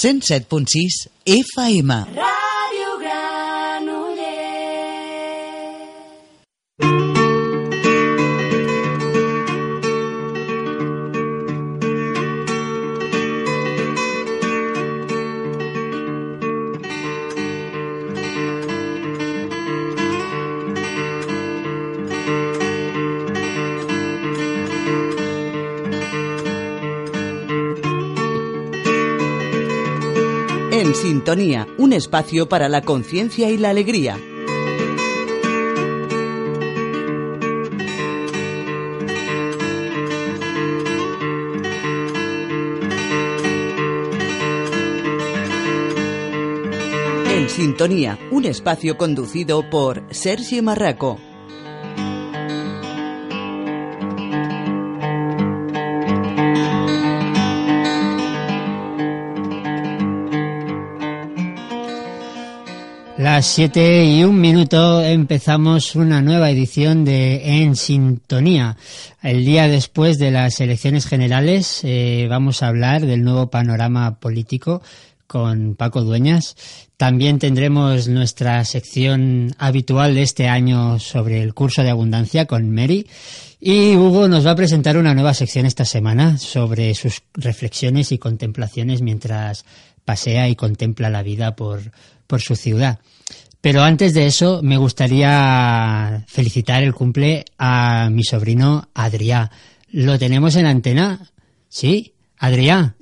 107.6 FM. Ràdio sintonía, un espacio para la conciencia y la alegría. En sintonía, un espacio conducido por Sergio Marraco. Las 7 y un minuto empezamos una nueva edición de En Sintonía. El día después de las elecciones generales eh, vamos a hablar del nuevo panorama político con Paco Dueñas. También tendremos nuestra sección habitual de este año sobre el curso de abundancia con Mary. Y Hugo nos va a presentar una nueva sección esta semana sobre sus reflexiones y contemplaciones mientras pasea y contempla la vida por, por su ciudad. Pero antes de eso, me gustaría felicitar el cumple a mi sobrino Adrià. ¿Lo tenemos en antena? ¿Sí? ¿Adrià?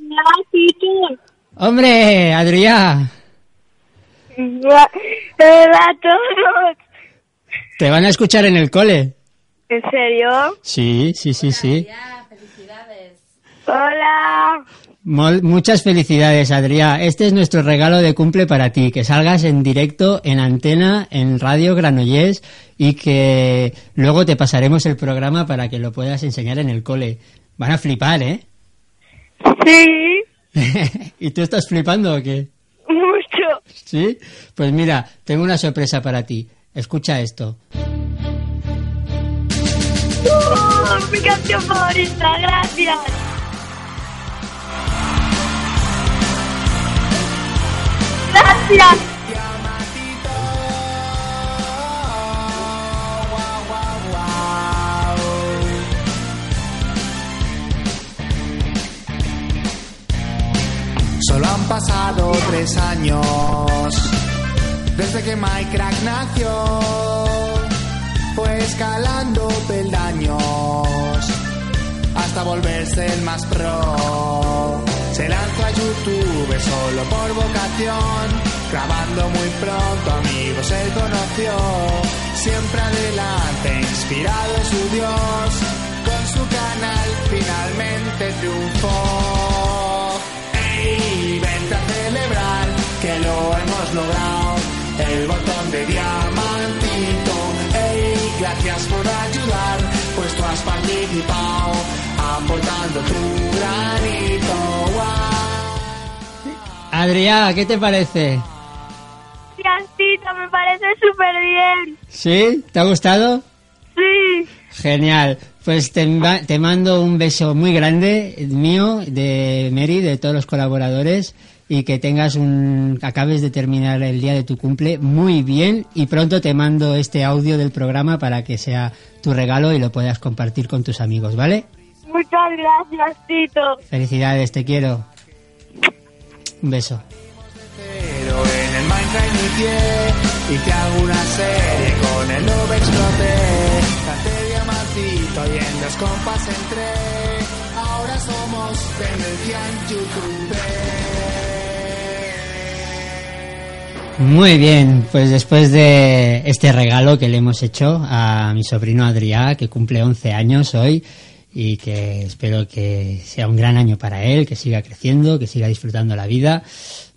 ¡Hombre, Adrià! Hola a todos. ¿Te van a escuchar en el cole? ¿En serio? Sí, sí, sí, sí. Hola. Mol- muchas felicidades, Adrià. Este es nuestro regalo de cumple para ti, que salgas en directo, en antena, en Radio Granollers y que luego te pasaremos el programa para que lo puedas enseñar en el cole. Van a flipar, ¿eh? Sí, ¿Y tú estás flipando o qué? mucho. ¿Sí? Pues mira, tengo una sorpresa para ti. Escucha esto. Uh, mi canción favorita, gracias. Solo han pasado tres años desde que Mike Crack nació. Fue escalando peldaños hasta volverse el más pro. Se lanzó a YouTube solo por vocación, grabando muy pronto amigos él conoció. Siempre adelante, inspirado su Dios, con su canal finalmente triunfó. ¡Ey! Vente a celebrar que lo hemos logrado. El botón de diamantito. ¡Ey! Gracias por ayudar, pues tú has participado, aportando tu granito. ¡Guau! Adrià, ¿qué te parece? Me parece súper bien. ¿Sí? ¿Te ha gustado? Sí. Genial. Pues te, te mando un beso muy grande eh, mío, de Mary, de todos los colaboradores y que tengas un acabes de terminar el día de tu cumple muy bien y pronto te mando este audio del programa para que sea tu regalo y lo puedas compartir con tus amigos, ¿vale? Muchas gracias, Tito. Felicidades, te quiero. Un beso. Minecraft una serie con el. Ahora somos YouTube. Muy bien, pues después de este regalo que le hemos hecho a mi sobrino Adrià, que cumple 11 años hoy, y que espero que sea un gran año para él, que siga creciendo, que siga disfrutando la vida,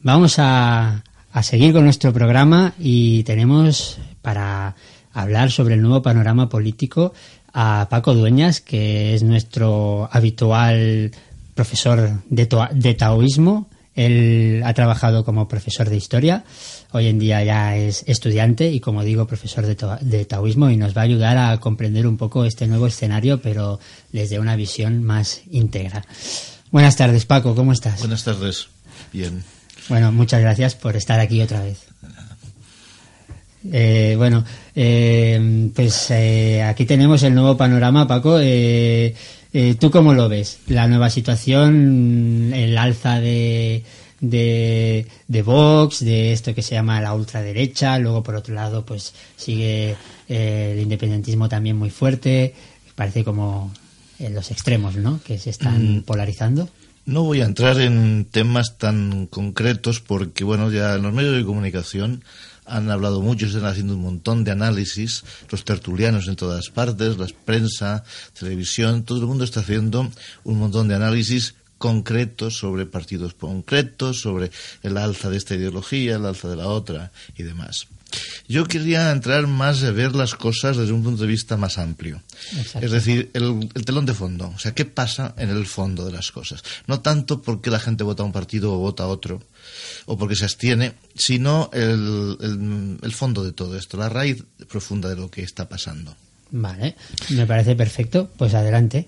vamos a, a seguir con nuestro programa y tenemos para hablar sobre el nuevo panorama político a Paco Dueñas, que es nuestro habitual profesor de, de taoísmo. Él ha trabajado como profesor de historia, hoy en día ya es estudiante y, como digo, profesor de, de taoísmo y nos va a ayudar a comprender un poco este nuevo escenario, pero desde una visión más íntegra. Buenas tardes, Paco, ¿cómo estás? Buenas tardes. Bien. Bueno, muchas gracias por estar aquí otra vez. Eh, bueno, eh, pues eh, aquí tenemos el nuevo panorama, Paco. Eh, eh, ¿Tú cómo lo ves? La nueva situación, el alza de, de, de Vox, de esto que se llama la ultraderecha, luego por otro lado pues sigue eh, el independentismo también muy fuerte, parece como en los extremos, ¿no? Que se están polarizando. No voy a entrar en temas tan concretos porque, bueno, ya en los medios de comunicación han hablado mucho, están haciendo un montón de análisis, los tertulianos en todas partes, la prensa, televisión, todo el mundo está haciendo un montón de análisis concretos sobre partidos concretos, sobre el alza de esta ideología, el alza de la otra y demás. Yo quería entrar más a ver las cosas desde un punto de vista más amplio. Exacto. Es decir, el, el telón de fondo. O sea, ¿qué pasa en el fondo de las cosas? No tanto porque la gente vota a un partido o vota a otro, o porque se abstiene, sino el, el- el fondo de todo esto, la raíz profunda de lo que está pasando. Vale, me parece perfecto. Pues adelante.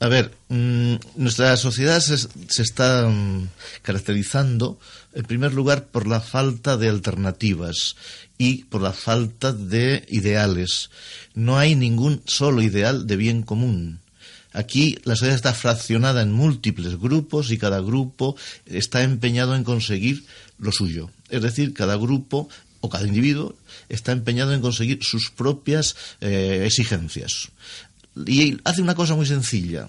A ver, mm, nuestra sociedad se, se está mm, caracterizando, en primer lugar, por la falta de alternativas y por la falta de ideales. No hay ningún solo ideal de bien común. Aquí la sociedad está fraccionada en múltiples grupos y cada grupo está empeñado en conseguir lo suyo. Es decir, cada grupo o cada individuo está empeñado en conseguir sus propias eh, exigencias. Y hace una cosa muy sencilla.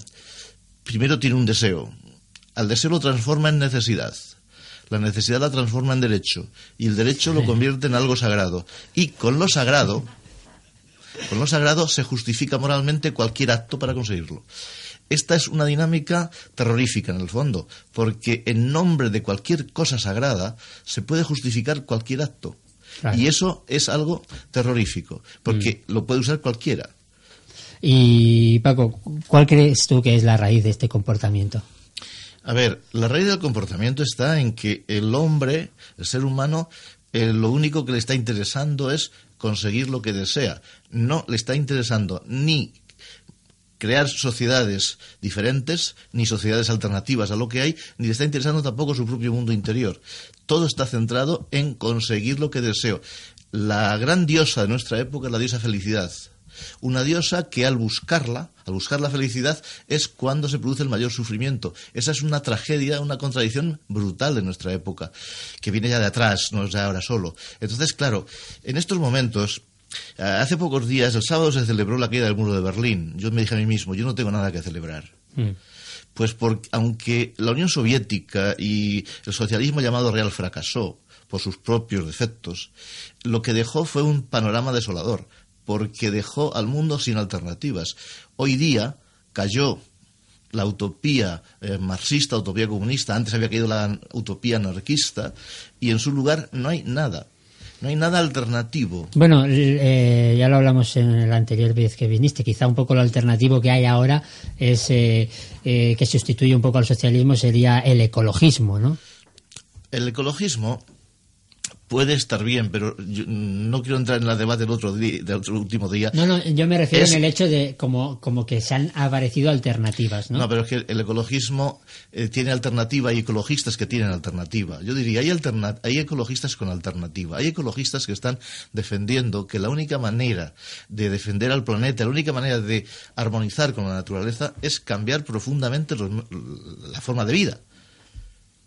Primero tiene un deseo. Al deseo lo transforma en necesidad. La necesidad la transforma en derecho. Y el derecho lo convierte en algo sagrado. Y con lo sagrado, con lo sagrado se justifica moralmente cualquier acto para conseguirlo. Esta es una dinámica terrorífica en el fondo, porque en nombre de cualquier cosa sagrada se puede justificar cualquier acto. Claro. Y eso es algo terrorífico, porque lo puede usar cualquiera. Y Paco, ¿cuál crees tú que es la raíz de este comportamiento? A ver, la raíz del comportamiento está en que el hombre, el ser humano, eh, lo único que le está interesando es conseguir lo que desea. No le está interesando ni crear sociedades diferentes, ni sociedades alternativas a lo que hay, ni le está interesando tampoco su propio mundo interior. Todo está centrado en conseguir lo que deseo. La gran diosa de nuestra época es la diosa felicidad. Una diosa que al buscarla, al buscar la felicidad, es cuando se produce el mayor sufrimiento. Esa es una tragedia, una contradicción brutal de nuestra época, que viene ya de atrás, no es de ahora solo. Entonces, claro, en estos momentos, eh, hace pocos días, el sábado se celebró la caída del muro de Berlín. Yo me dije a mí mismo, yo no tengo nada que celebrar. Pues porque, aunque la Unión Soviética y el socialismo llamado real fracasó por sus propios defectos, lo que dejó fue un panorama desolador, porque dejó al mundo sin alternativas. Hoy día cayó la utopía eh, marxista, utopía comunista, antes había caído la utopía anarquista, y en su lugar no hay nada. No hay nada alternativo. Bueno, l- eh, ya lo hablamos en la anterior vez que viniste. Quizá un poco lo alternativo que hay ahora es eh, eh, que sustituye un poco al socialismo sería el ecologismo, ¿no? El ecologismo puede estar bien, pero yo no quiero entrar en el debate del otro, di- del otro último día. No, no, yo me refiero Es- en el hecho de como, como que se han aparecido alternativas, ¿no? No, pero es que el ecologismo eh, tiene alternativa y ecologistas que tienen alternativa. Yo diría, hay, alterna- hay ecologistas con alternativa. Hay ecologistas que están defendiendo que la única manera de defender al planeta, la única manera de armonizar con la naturaleza es cambiar profundamente los- la forma de vida.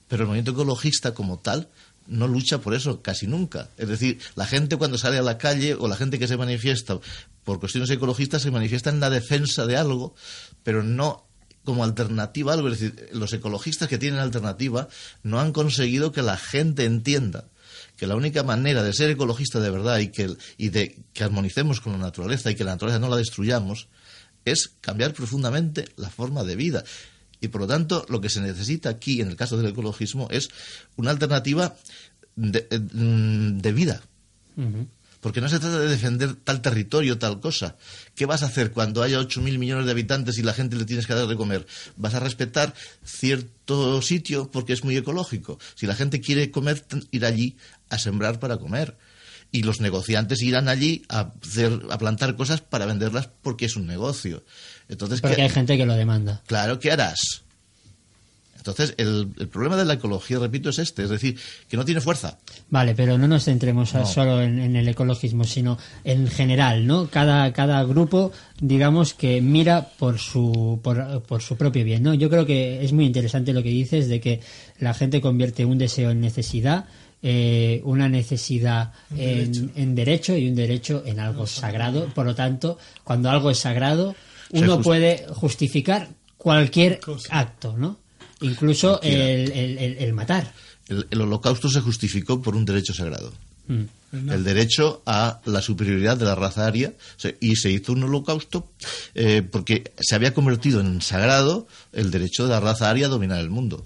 Pero el movimiento ecologista como tal no lucha por eso casi nunca. Es decir, la gente cuando sale a la calle o la gente que se manifiesta por cuestiones ecologistas se manifiesta en la defensa de algo, pero no como alternativa a algo. Es decir, los ecologistas que tienen alternativa no han conseguido que la gente entienda que la única manera de ser ecologista de verdad y que, y de que armonicemos con la naturaleza y que la naturaleza no la destruyamos es cambiar profundamente la forma de vida. Y por lo tanto, lo que se necesita aquí, en el caso del ecologismo, es una alternativa de, eh, mm, de vida. Porque no se trata de defender tal territorio, tal cosa. ¿Qué vas a hacer cuando haya 8.000 millones de habitantes y la gente le tienes que dar de comer? ¿Vas a respetar cierto sitio porque es muy ecológico? Si la gente quiere comer, ir allí a sembrar para comer. Y los negociantes irán allí a, hacer, a plantar cosas para venderlas porque es un negocio. Entonces, Porque ¿qué- hay gente que lo demanda. Claro, ¿qué harás? Entonces, el, el problema de la ecología, repito, es este, es decir, que no tiene fuerza. Vale, pero no nos centremos No. solo en, en el ecologismo, sino en general, ¿no? Cada, cada grupo, digamos, que mira por su, por, por su propio bien, ¿no? Yo creo que es muy interesante lo que dices de que la gente convierte un deseo en necesidad, eh, una necesidad en, en derecho y un derecho en algo sagrado. Por lo tanto, cuando algo es sagrado, uno just- puede justificar cualquier acto, ¿no? Incluso el, el- el- el matar. El, el holocausto se justificó por un derecho sagrado. Mm. El derecho a la superioridad de la raza aria. Y se hizo un holocausto eh, porque se había convertido en sagrado el derecho de la raza aria a dominar el mundo.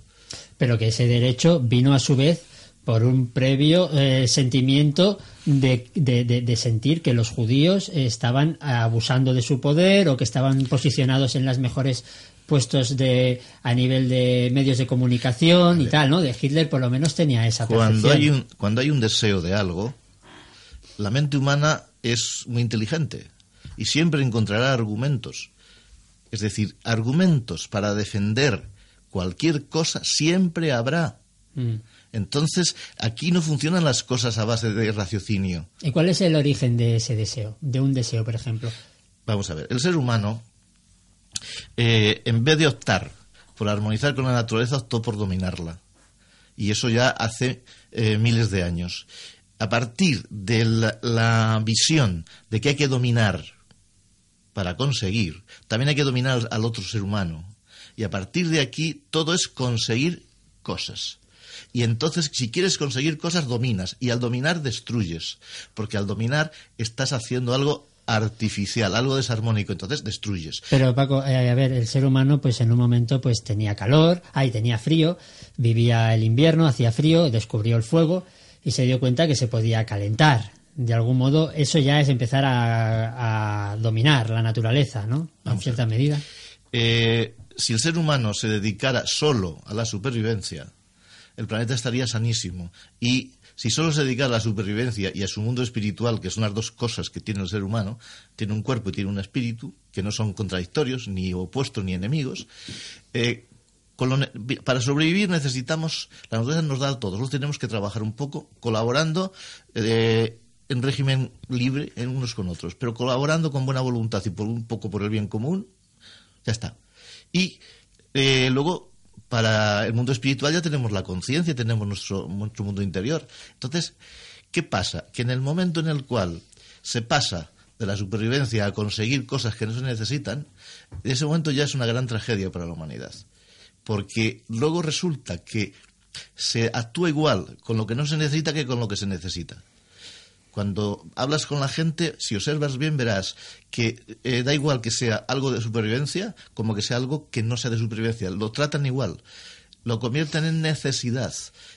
pero que ese derecho vino a su vez por un previo eh, sentimiento de, de- de- de sentir que los judíos estaban abusando de su poder o que estaban posicionados en las mejores puestos de a nivel de medios de comunicación y tal, ¿no? De Hitler por lo menos tenía esa Cuando percepción. hay, un, cuando hay un deseo de algo, la mente humana es muy inteligente y siempre encontrará argumentos. Es decir, argumentos para defender cualquier cosa siempre habrá. Mm. Entonces, aquí no funcionan las cosas a base de raciocinio. ¿Y cuál es el origen de ese deseo? De un deseo, por ejemplo. Vamos a ver, el ser humano, eh, en vez de optar por armonizar con la naturaleza, optó por dominarla. Y eso ya hace eh, miles de años. A partir de la, la visión de que hay que dominar para conseguir, también hay que dominar al otro ser humano. Y a partir de aquí todo es conseguir cosas. Y entonces, si quieres conseguir cosas, dominas. Y al dominar, destruyes. Porque al dominar estás haciendo algo artificial, algo desarmónico. Entonces, destruyes. Pero Paco, eh, a ver, el ser humano pues en un momento pues tenía calor, ahí tenía frío, vivía el invierno, hacía frío, descubrió el fuego y se dio cuenta que se podía calentar. De algún modo eso ya es empezar a, a dominar la naturaleza, ¿no? En cierta medida. Eh, si el ser humano se dedicara solo a la supervivencia, el planeta estaría sanísimo. Y si solo se dedicara a la supervivencia y a su mundo espiritual, que son las dos cosas que tiene el ser humano, tiene un cuerpo y tiene un espíritu, que no son contradictorios, ni opuestos, ni enemigos, eh, para sobrevivir necesitamos, la naturaleza nos da a todos, tenemos que trabajar un poco colaborando eh, en régimen libre en unos con otros, pero colaborando con buena voluntad y por un poco por el bien común, ya está. Y eh, luego, para el mundo espiritual ya tenemos la conciencia, tenemos nuestro, mundo interior. Entonces, ¿qué pasa? Que en el momento en el cual se pasa de la supervivencia a conseguir cosas que no se necesitan, ese momento ya es una gran tragedia para la humanidad. Porque luego resulta que se actúa igual con lo que no se necesita que con lo que se necesita. Cuando hablas con la gente, si observas bien, verás que eh, da igual que sea algo de supervivencia como que sea algo que no sea de supervivencia. Lo tratan igual. Lo convierten en necesidad.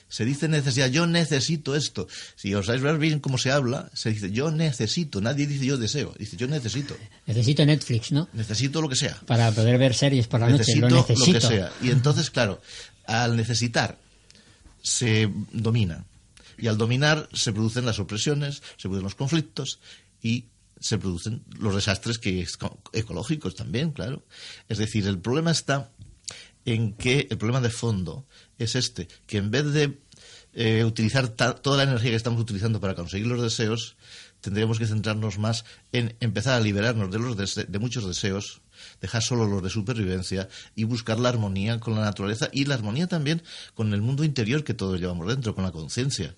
Se dice necesidad. Yo necesito esto. Si os observáis bien cómo se habla, se dice yo necesito. Nadie dice yo deseo. Dice yo necesito. Necesito Netflix, ¿no? Necesito lo que sea Para poder ver series por la noche. necesito Lo necesito. que sea. Y entonces, claro, al necesitar se domina. Y al dominar se producen las opresiones, se producen los conflictos y se producen los desastres que ecológicos también, claro. Es decir, el problema está en que el problema de fondo es este, que en vez de eh, utilizar toda la energía que estamos utilizando para conseguir los deseos, tendríamos que centrarnos más en empezar a liberarnos de, los de muchos deseos, dejar solo los de supervivencia y buscar la armonía con la naturaleza y la armonía también con el mundo interior que todos llevamos dentro, con la conciencia.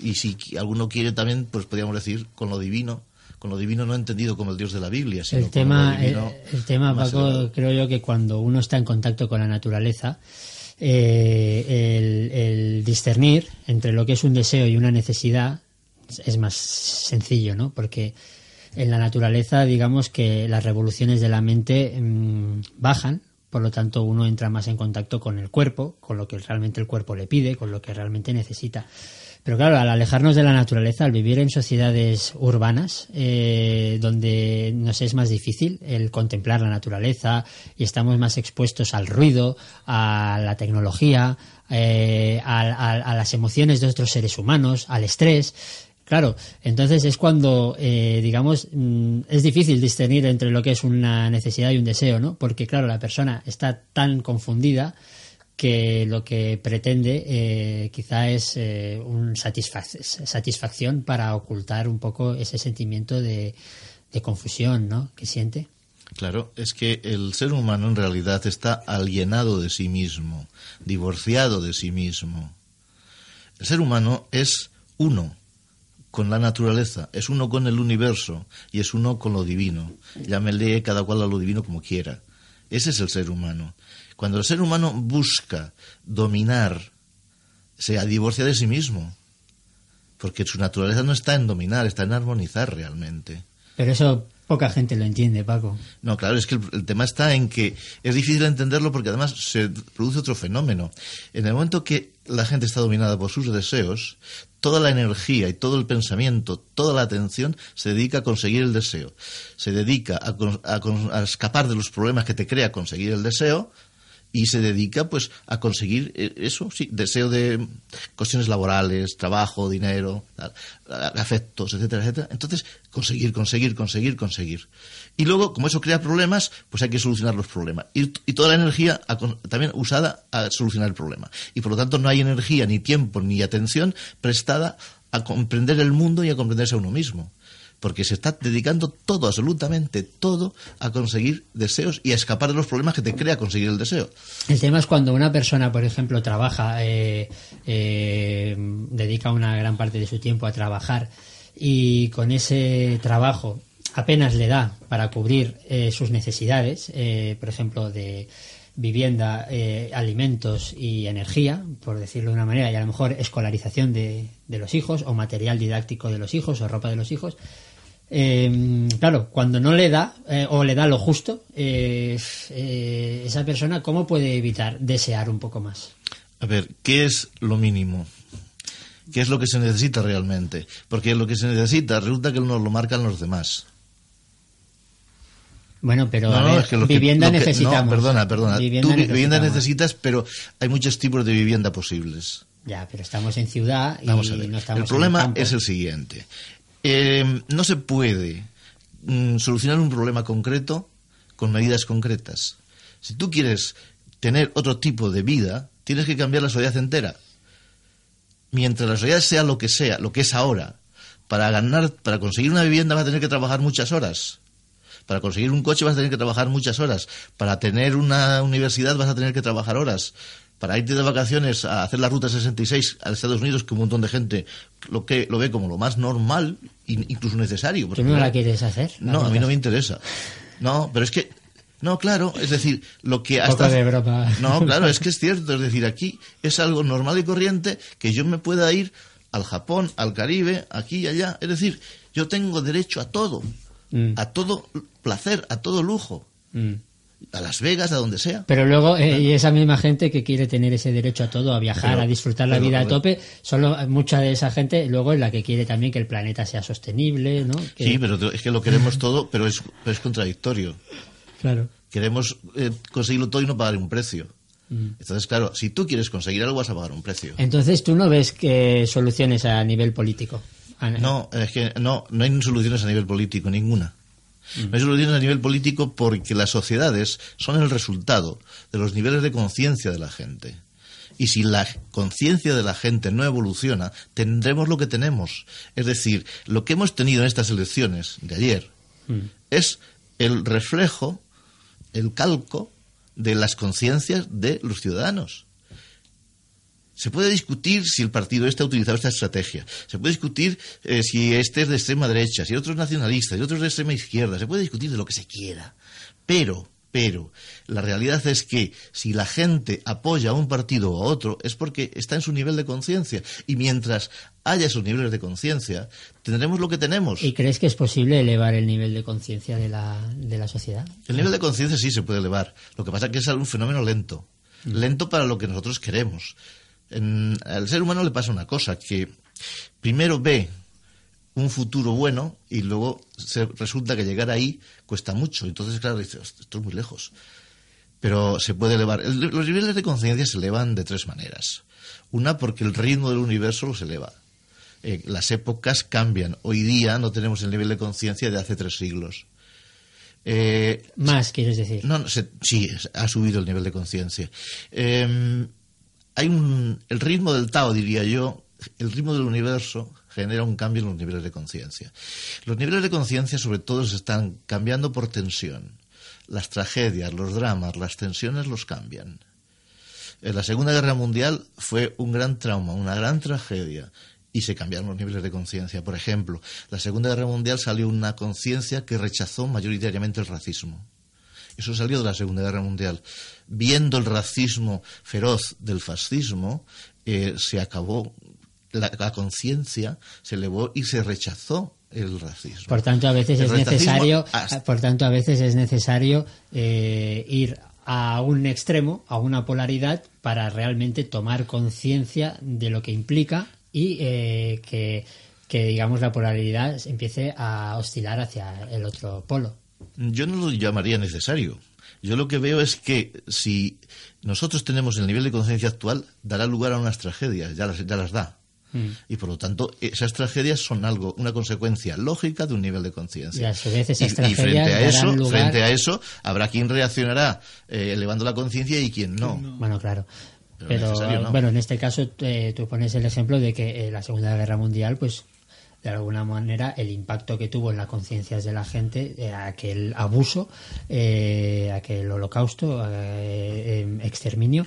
Y si alguno quiere también, pues podríamos decir con lo divino, con lo divino no entendido como el Dios de la Biblia, sino El con tema, lo divino el, el tema Paco, elevado. creo yo que cuando uno está en contacto con la naturaleza, eh, el, el discernir entre lo que es un deseo y una necesidad es más sencillo, ¿no? Porque en la naturaleza, digamos que las revoluciones de la mente mm, bajan, por lo tanto uno entra más en contacto con el cuerpo, con lo que realmente el cuerpo le pide, con lo que realmente necesita. Pero claro, al alejarnos de la naturaleza, al vivir en sociedades urbanas, eh, donde nos es más difícil el contemplar la naturaleza y estamos más expuestos al ruido, a la tecnología, eh, a, a- a las emociones de otros seres humanos, al estrés, Claro, entonces es cuando, eh, digamos, mm, es difícil discernir entre lo que es una necesidad y un deseo, ¿no? Porque, claro, la persona está tan confundida que lo que pretende eh, quizá es eh, un satisfac- satisfacción para ocultar un poco ese sentimiento de, de confusión ¿no? que siente. Claro, es que el ser humano en realidad está alienado de sí mismo, divorciado de sí mismo. El ser humano es uno con la naturaleza, es uno con el universo y es uno con lo divino. Llámele cada cual a lo divino como quiera. Ese es el ser humano. Cuando el ser humano busca dominar, se divorcia de sí mismo, porque su naturaleza no está en dominar, está en armonizar realmente. Pero eso poca gente lo entiende, Paco. No, claro, es que el, tema está en que es difícil entenderlo porque además se produce otro fenómeno. En el momento que la gente está dominada por sus deseos, toda la energía y todo el pensamiento, toda la atención se dedica a conseguir el deseo. Se dedica a, a escapar de los problemas que te crea conseguir el deseo y se dedica pues a conseguir eh, eso, sí, deseo de cuestiones laborales, trabajo, dinero, afectos, etcétera, etcétera. Entonces, conseguir, conseguir, conseguir, conseguir. Y luego, como eso crea problemas, pues hay que solucionar los problemas. Y, y toda la energía también usada a solucionar el problema. Y por lo tanto no hay energía, ni tiempo, ni atención prestada a comprender el mundo y a comprenderse a uno mismo. Porque se está dedicando todo, absolutamente todo, a conseguir deseos y a escapar de los problemas que te crea conseguir el deseo. El tema es cuando una persona, por ejemplo, trabaja, eh, eh, dedica una gran parte de su tiempo a trabajar y con ese trabajo apenas le da para cubrir eh, sus necesidades, eh, por ejemplo, de vivienda, eh, alimentos y energía, por decirlo de una manera, y a lo mejor escolarización de, de los hijos o material didáctico de los hijos o ropa de los hijos, eh, claro, cuando no le da eh, o le da lo justo, esa persona, ¿cómo puede evitar desear un poco más? A ver, ¿qué es lo mínimo? ¿Qué es lo que se necesita realmente? Porque lo que se necesita resulta que nos lo marcan los demás. Bueno, pero No, a no, ver, es que lo que- vivienda que- necesitamos. No, perdona, perdona. Vivienda Tú necesitas, pero hay muchos tipos de vivienda posibles. Ya, pero estamos en ciudad y Vamos a ver. no estamos el problema en es el siguiente. Eh, no se puede mm, solucionar un problema concreto con medidas concretas. Si tú quieres tener otro tipo de vida, tienes que cambiar la sociedad entera. Mientras la sociedad sea lo que sea, lo que es ahora, para ganar, para conseguir una vivienda vas a tener que trabajar muchas horas. Para conseguir un coche vas a tener que trabajar muchas horas. Para tener una universidad vas a tener que trabajar horas. Para irte de vacaciones a hacer la ruta 66 a Estados Unidos, que un montón de gente lo que lo ve como lo más normal, in- incluso necesario. ¿Tú no la quieres hacer? La No, a mí no me interesa. No, pero es que no, claro, es decir, lo que hasta de broma. No, claro, es que es cierto, es decir, aquí es algo normal y corriente que yo me pueda ir al Japón, al Caribe, aquí y allá, es decir, yo tengo derecho a todo, Mm. a todo placer, a todo lujo, Mm. a Las Vegas, a donde sea. Pero luego, eh, y esa misma gente que quiere tener ese derecho a todo, a viajar, Pero- a disfrutar la pero, vida a tope, solo mucha de esa gente luego es la que quiere también que el planeta sea sostenible, ¿no? Que- Sí, pero es que lo queremos todo, pero es, pero es contradictorio. Claro. Queremos eh, conseguirlo todo y no pagar un precio. Mm. Entonces, claro, si tú quieres conseguir algo, vas a pagar un precio. Entonces, ¿tú no ves que soluciones a nivel político? A- No, es que no, no hay soluciones a nivel político, ninguna. Mm. No hay soluciones a nivel político porque las sociedades son el resultado de los niveles de conciencia de la gente. Y si la conciencia de la gente no evoluciona, tendremos lo que tenemos. Es decir, lo que hemos tenido en estas elecciones de ayer Mm. es el reflejo, el calco de las conciencias de los ciudadanos. Se puede discutir si el partido este ha utilizado esta estrategia. Se puede discutir eh, si este es de extrema derecha, si otro es nacionalista, si otro es de extrema izquierda. Se puede discutir de lo que se quiera. Pero, pero, la realidad es que si la gente apoya a un partido o a otro es porque está en su nivel de conciencia. Y mientras haya esos niveles de conciencia, tendremos lo que tenemos. ¿Y crees que es posible elevar el nivel de conciencia de la, de la sociedad? El nivel de conciencia sí se puede elevar. Lo que pasa es que es un fenómeno lento. Lento para lo que nosotros queremos. En- al ser humano le pasa una cosa, que primero ve un futuro bueno y luego se- resulta que llegar ahí cuesta mucho. Entonces, claro, dice, "Hostia, esto es muy lejos. Pero se puede elevar. El- los niveles de conciencia se elevan de tres maneras. Una, porque el ritmo del universo los eleva. Eh, las épocas cambian. Hoy día no tenemos el nivel de conciencia de hace tres siglos. Eh, Más, quieres decir. no, no, se- sí, ha subido el nivel de conciencia. Eh, hay un, el ritmo del Tao, diría yo, el ritmo del universo genera un cambio en los niveles de conciencia. Los niveles de conciencia, sobre todo, se están cambiando por tensión. Las tragedias, los dramas, las tensiones los cambian. En la Segunda Guerra Mundial fue un gran trauma, una gran tragedia, y se cambiaron los niveles de conciencia. Por ejemplo, la Segunda Guerra Mundial salió una conciencia que rechazó mayoritariamente el racismo. Eso salió de la Segunda Guerra Mundial. Viendo el racismo feroz del fascismo, eh, se acabó la, la conciencia, se elevó y se rechazó el racismo. Por tanto, a veces El es necesario, hasta- por tanto, a veces es necesario eh, ir a un extremo, a una polaridad, para realmente tomar conciencia de lo que implica y eh, que, que, digamos, la polaridad empiece a oscilar hacia el otro polo. Yo no lo llamaría necesario. Yo lo que veo es que si nosotros tenemos el nivel de conciencia actual, dará lugar a unas tragedias, ya las, ya las da. Mm. Y por lo tanto, esas tragedias son algo, una consecuencia lógica de un nivel de conciencia. Y frente a eso, lugar- frente a eso, habrá quien reaccionará eh, elevando la conciencia y quien no. Bueno, claro. Pero ¿no? bueno, en este caso eh, tú pones el ejemplo de que eh, la Segunda Guerra Mundial, pues de alguna manera el impacto que tuvo en las conciencias de la gente, eh, aquel abuso, eh, aquel holocausto, eh, em, exterminio,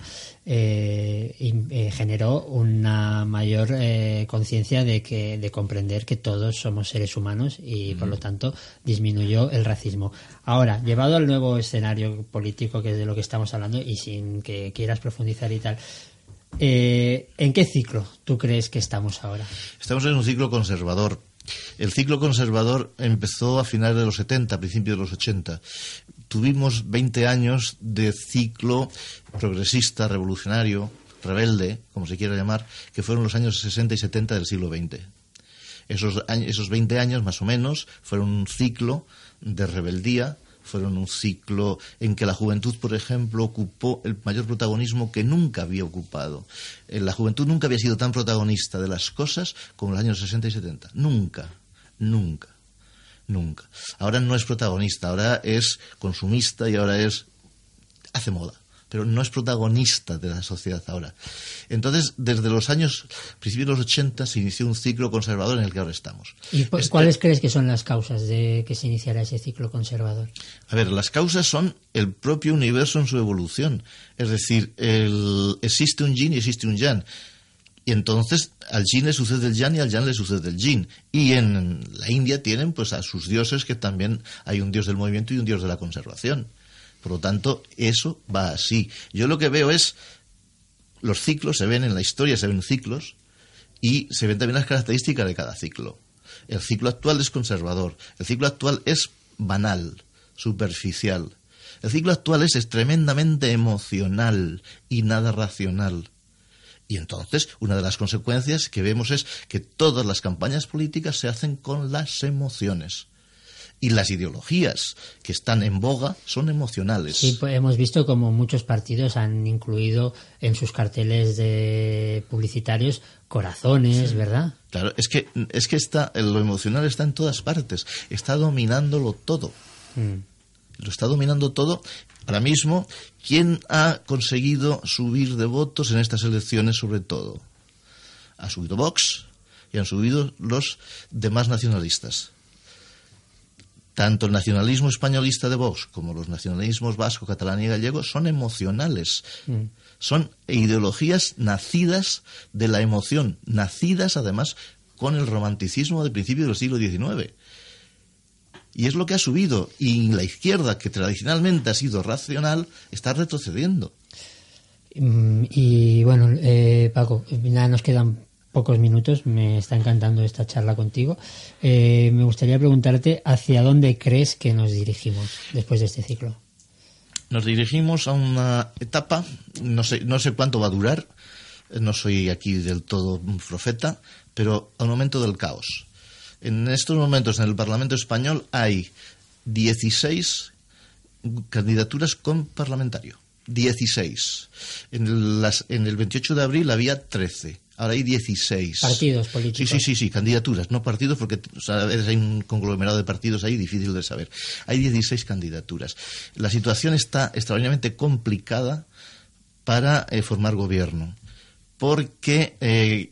eh, eh, generó una mayor eh, conciencia de que de comprender que todos somos seres humanos y por lo tanto disminuyó el racismo. Ahora, llevado al nuevo escenario político que es de lo que estamos hablando y sin que quieras profundizar y tal, eh, ¿en qué ciclo tú crees que estamos ahora? Estamos en un ciclo conservador. El ciclo conservador empezó a finales de los 70, a principios de los 80. Tuvimos 20 años de ciclo progresista, revolucionario, rebelde, como se quiera llamar, que fueron los años 60 y 70 del siglo XX. Esos, años- esos 20 años, más o menos, fueron un ciclo de rebeldía, fueron un ciclo en que la juventud, por ejemplo, ocupó el mayor protagonismo que nunca había ocupado. Eh, La juventud nunca había sido tan protagonista de las cosas como en los años 60 y 70. Nunca, nunca, nunca. Ahora no es protagonista, ahora es consumista y ahora es hace moda, pero no es protagonista de la sociedad ahora. Entonces, desde los años, principios de los 80, se inició un ciclo conservador en el que ahora estamos. ¿Y Este- cuáles crees que son las causas de que se iniciara ese ciclo conservador? A ver, las causas son el propio universo en su evolución. Es decir, el- existe un yin y existe un yang. Y entonces al yin le sucede el yang y al yang le sucede el yin. Y en la India tienen pues a sus dioses que también hay un dios del movimiento y un dios de la conservación. Por lo tanto, eso va así. Yo lo que veo es los ciclos, se ven en la historia, se ven ciclos y se ven también las características de cada ciclo. El ciclo actual es conservador, el ciclo actual es banal, superficial. El ciclo actual es, es tremendamente emocional y nada racional. Y entonces, una de las consecuencias que vemos es que todas las campañas políticas se hacen con las emociones. Y las ideologías que están en boga son emocionales. Sí, pues hemos visto como muchos partidos han incluido en sus carteles de publicitarios corazones, ¿verdad? Claro, es que, es que está, lo emocional está en todas partes, está dominándolo todo. Mm. Lo está dominando todo. Ahora mismo, ¿quién ha conseguido subir de votos en estas elecciones sobre todo? Ha subido Vox y han subido los demás nacionalistas. Tanto el nacionalismo españolista de Vox como los nacionalismos vasco, catalán y gallego son emocionales. Son ideologías nacidas de la emoción, nacidas además con el romanticismo del principio del siglo XIX. Y es lo que ha subido. Y la izquierda, que tradicionalmente ha sido racional, está retrocediendo. Mm, Y bueno, eh, Paco, nada, nos quedan pocos minutos. Me está encantando esta charla contigo. Eh, me gustaría preguntarte hacia dónde crees que nos dirigimos después de este ciclo. Nos dirigimos a una etapa, no sé, no sé cuánto va a durar, no soy aquí del todo profeta, pero a un momento del caos. En estos momentos en el Parlamento español hay 16 candidaturas con parlamentario. 16. En, las, en el 28 de abril había 13. Ahora hay 16. Partidos Sí, políticos. sí, sí, sí, candidaturas, no partidos, porque o sea, a veces hay un conglomerado de partidos ahí difícil de saber. Hay 16 candidaturas. La situación está extraordinariamente complicada para eh, formar gobierno, porque eh,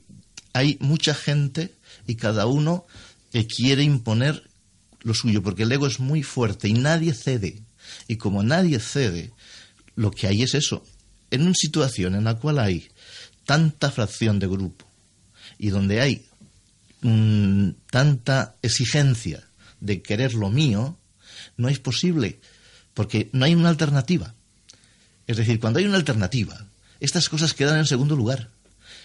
hay mucha gente y cada uno eh, quiere imponer lo suyo, porque el ego es muy fuerte y nadie cede. Y como nadie cede, lo que hay es eso. En una situación en la cual hay tanta fracción de grupo y donde hay mm, tanta exigencia de querer lo mío, no es posible, porque no hay una alternativa. Es decir, cuando hay una alternativa, estas cosas quedan en segundo lugar.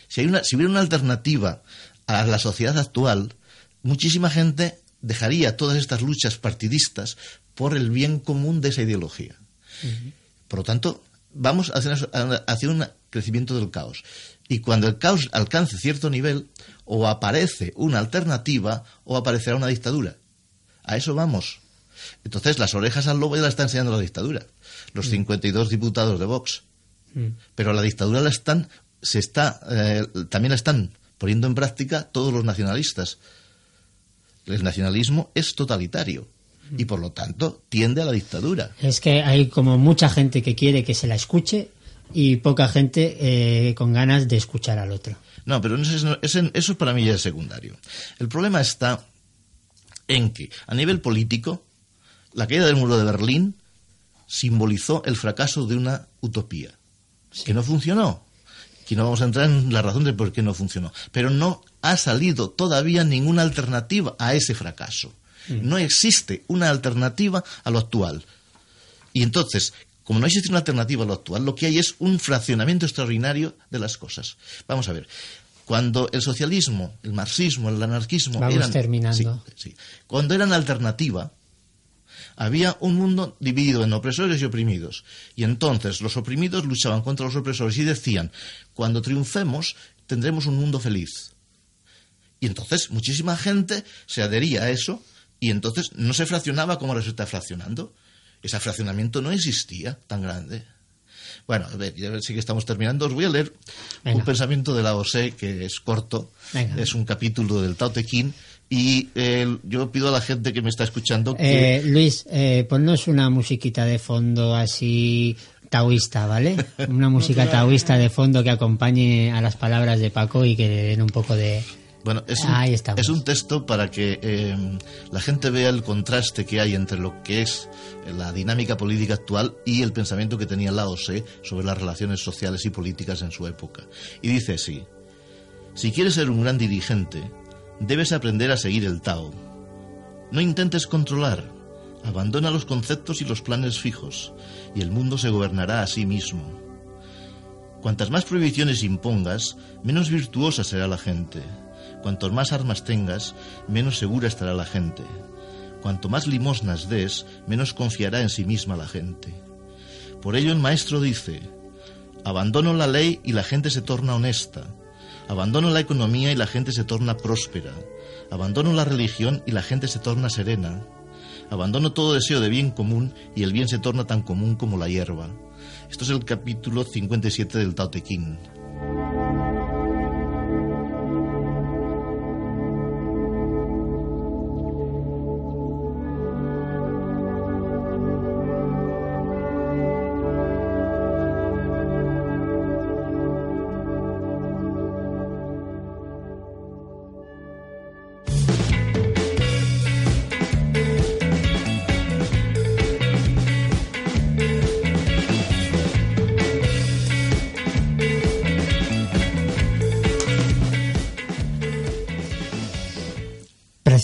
Si, hay una, si hubiera una alternativa a la sociedad actual, muchísima gente dejaría todas estas luchas partidistas por el bien común de esa ideología. Por lo tanto, vamos hacia, hacia un crecimiento del caos. Y cuando el caos alcance cierto nivel, o aparece una alternativa o aparecerá una dictadura. A eso vamos. Entonces, las orejas al lobo ya la está enseñando la dictadura. Los 52 diputados de Vox. Pero la dictadura la están, se está, eh, también la están poniendo en práctica todos los nacionalistas. El nacionalismo es totalitario y por lo tanto tiende a la dictadura. Es que hay como mucha gente que quiere que se la escuche y poca gente eh, con ganas de escuchar al otro. No, pero eso, es- eso- eso para mí ya es secundario. El problema está en que, a nivel político, la caída del muro de Berlín simbolizó el fracaso de una utopía, que no funcionó. Que no vamos a entrar en la razón de por qué no funcionó. Pero no ha salido todavía ninguna alternativa a ese fracaso. No existe una alternativa a lo actual. Y entonces, como no existe una alternativa a lo actual, lo que hay es un fraccionamiento extraordinario de las cosas. Vamos a ver. Cuando el socialismo, el marxismo, el anarquismo Vamos eran, terminando. Sí, sí. Cuando eran alternativa, había un mundo dividido en opresores y oprimidos. Y entonces los oprimidos luchaban contra los opresores y decían, cuando triunfemos tendremos un mundo feliz. Y entonces muchísima gente se adhería a eso y entonces no se fraccionaba como ahora se está fraccionando. Ese fraccionamiento no existía tan grande. Bueno, a ver, ya sí que estamos terminando. Os voy a leer Venga. un pensamiento de la OSE que es corto. Venga. Es un capítulo del Tao Te Ching. Y eh, yo pido a la gente que me está escuchando que... Eh, Luis, eh, ponnos una musiquita de fondo así taoísta, ¿vale? Una música taoísta de fondo que acompañe a las palabras de Paco y que le den un poco de... Bueno, es un, es texto para que eh, la gente vea el contraste que hay entre lo que es la dinámica política actual y el pensamiento que tenía Lao Tse sobre las relaciones sociales y políticas en su época. Y dice así, si quieres ser un gran dirigente, debes aprender a seguir el Tao. No intentes controlar, abandona los conceptos y los planes fijos, y el mundo se gobernará a sí mismo. Cuantas más prohibiciones impongas, menos virtuosa será la gente. Cuantos más armas tengas, menos segura estará la gente. Cuanto más limosnas des, menos confiará en sí misma la gente. Por ello el maestro dice, abandono la ley y la gente se torna honesta. Abandono la economía y la gente se torna próspera. Abandono la religión y la gente se torna serena. Abandono todo deseo de bien común y el bien se torna tan común como la hierba. Esto es el capítulo 57 del Tao Te Ching.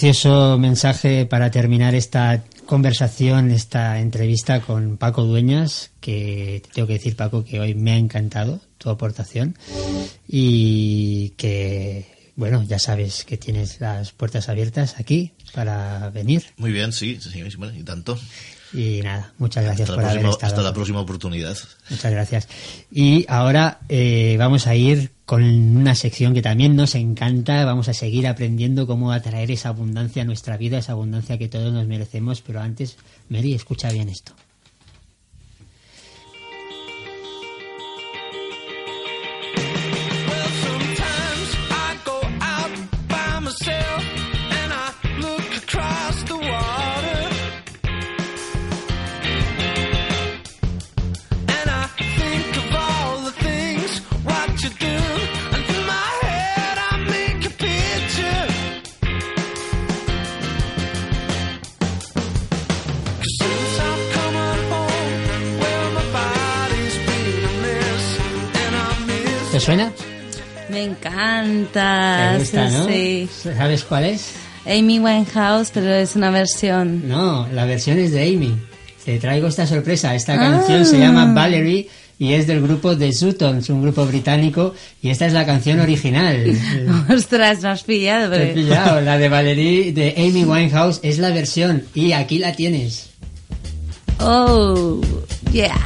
Precioso mensaje para terminar esta conversación, esta entrevista con Paco Dueñas, que te tengo que decir, Paco, que hoy me ha encantado tu aportación y que, bueno, ya sabes que tienes las puertas abiertas aquí para venir Muy bien, sí, sí, sí, bueno, y tanto. y nada, muchas gracias Hasta por la, haber próxima, estado. hasta la próxima oportunidad. Muchas gracias. Y ahora eh, vamos a ir con una sección que también nos encanta. Vamos a seguir aprendiendo cómo atraer esa abundancia a nuestra vida, esa abundancia que todos nos merecemos. Pero antes, Mary, escucha bien esto. Suena? Me encanta. ¿Te gusta, sí, no? sí. ¿Sabes cuál es? Amy Winehouse, pero es una versión. No, la versión es de Amy. Te traigo esta sorpresa. Esta Ah. canción se llama Valerie y es del grupo The Sutons, un grupo británico, y esta es la canción original. Ostras, me has pillado. Te he pillado. La de Valerie de Amy Winehouse es la versión y aquí la tienes. Oh, yeah.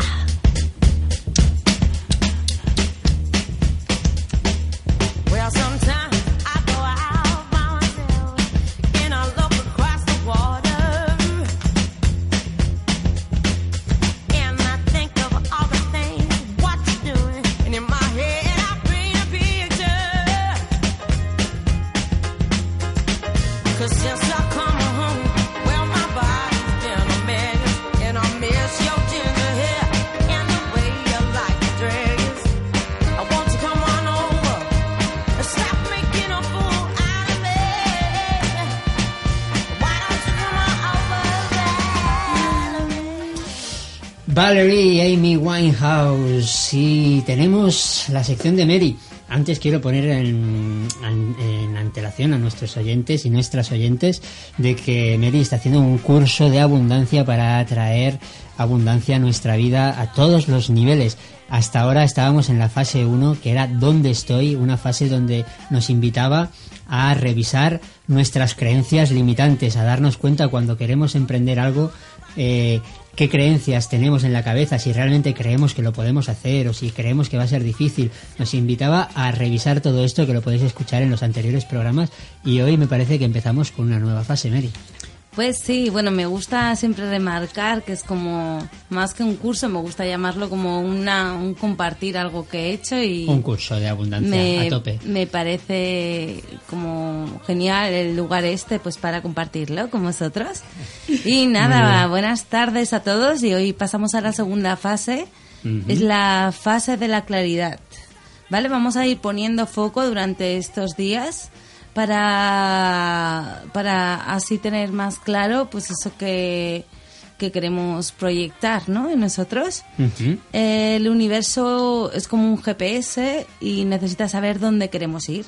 Y tenemos la sección de Mary. Antes quiero poner en, antelación a nuestros oyentes y nuestras oyentes de que Mary está haciendo un curso de abundancia para atraer abundancia a nuestra vida a todos los niveles. Hasta ahora estábamos en la fase 1, que era ¿Dónde estoy? Una fase donde nos invitaba a revisar nuestras creencias limitantes, a darnos cuenta cuando queremos emprender algo eh, qué creencias tenemos en la cabeza, si realmente creemos que lo podemos hacer o si creemos que va a ser difícil. Nos invitaba a revisar todo esto que lo podéis escuchar en los anteriores programas y hoy me parece que empezamos con una nueva fase, Mary. Pues sí, bueno, me gusta siempre remarcar que es como, más que un curso, me gusta llamarlo como una, un compartir algo que he hecho y Un curso de abundancia me, a tope. me parece como genial el lugar este pues para compartirlo con vosotros. Y nada, buenas tardes a todos y hoy pasamos a la segunda fase, es la fase de la claridad. ¿Vale? Vamos a ir poniendo foco durante estos días para, para así tener más claro pues eso que, que queremos proyectar ¿no? en nosotros. El universo es como un GPS y necesita saber dónde queremos ir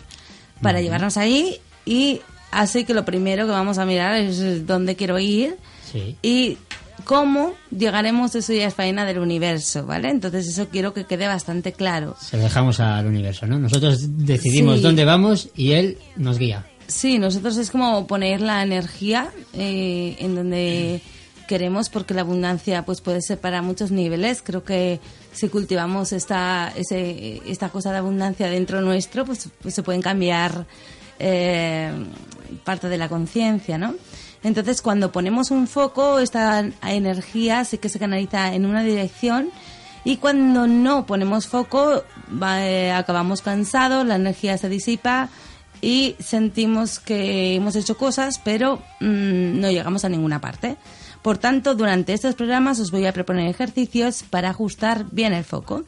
para llevarnos ahí y así que lo primero que vamos a mirar es dónde quiero ir Sí. y cómo llegaremos, eso ya es faena del universo, ¿vale? Entonces eso quiero que quede bastante claro. Se lo dejamos al universo, ¿no? Nosotros decidimos Sí. dónde vamos y él nos guía. Sí, nosotros es como poner la energía eh, en donde queremos, porque la abundancia pues puede ser para muchos niveles. Creo que si cultivamos esta, ese, esta cosa de abundancia dentro nuestro, pues, pues se pueden cambiar eh, parte de la conciencia, ¿no? Entonces, cuando ponemos un foco, esta energía sí que se canaliza en una dirección y cuando no ponemos foco, eh, acabamos cansados, la energía se disipa y sentimos que hemos hecho cosas, pero mm, no llegamos a ninguna parte. Por tanto, durante estos programas os voy a proponer ejercicios para ajustar bien el foco.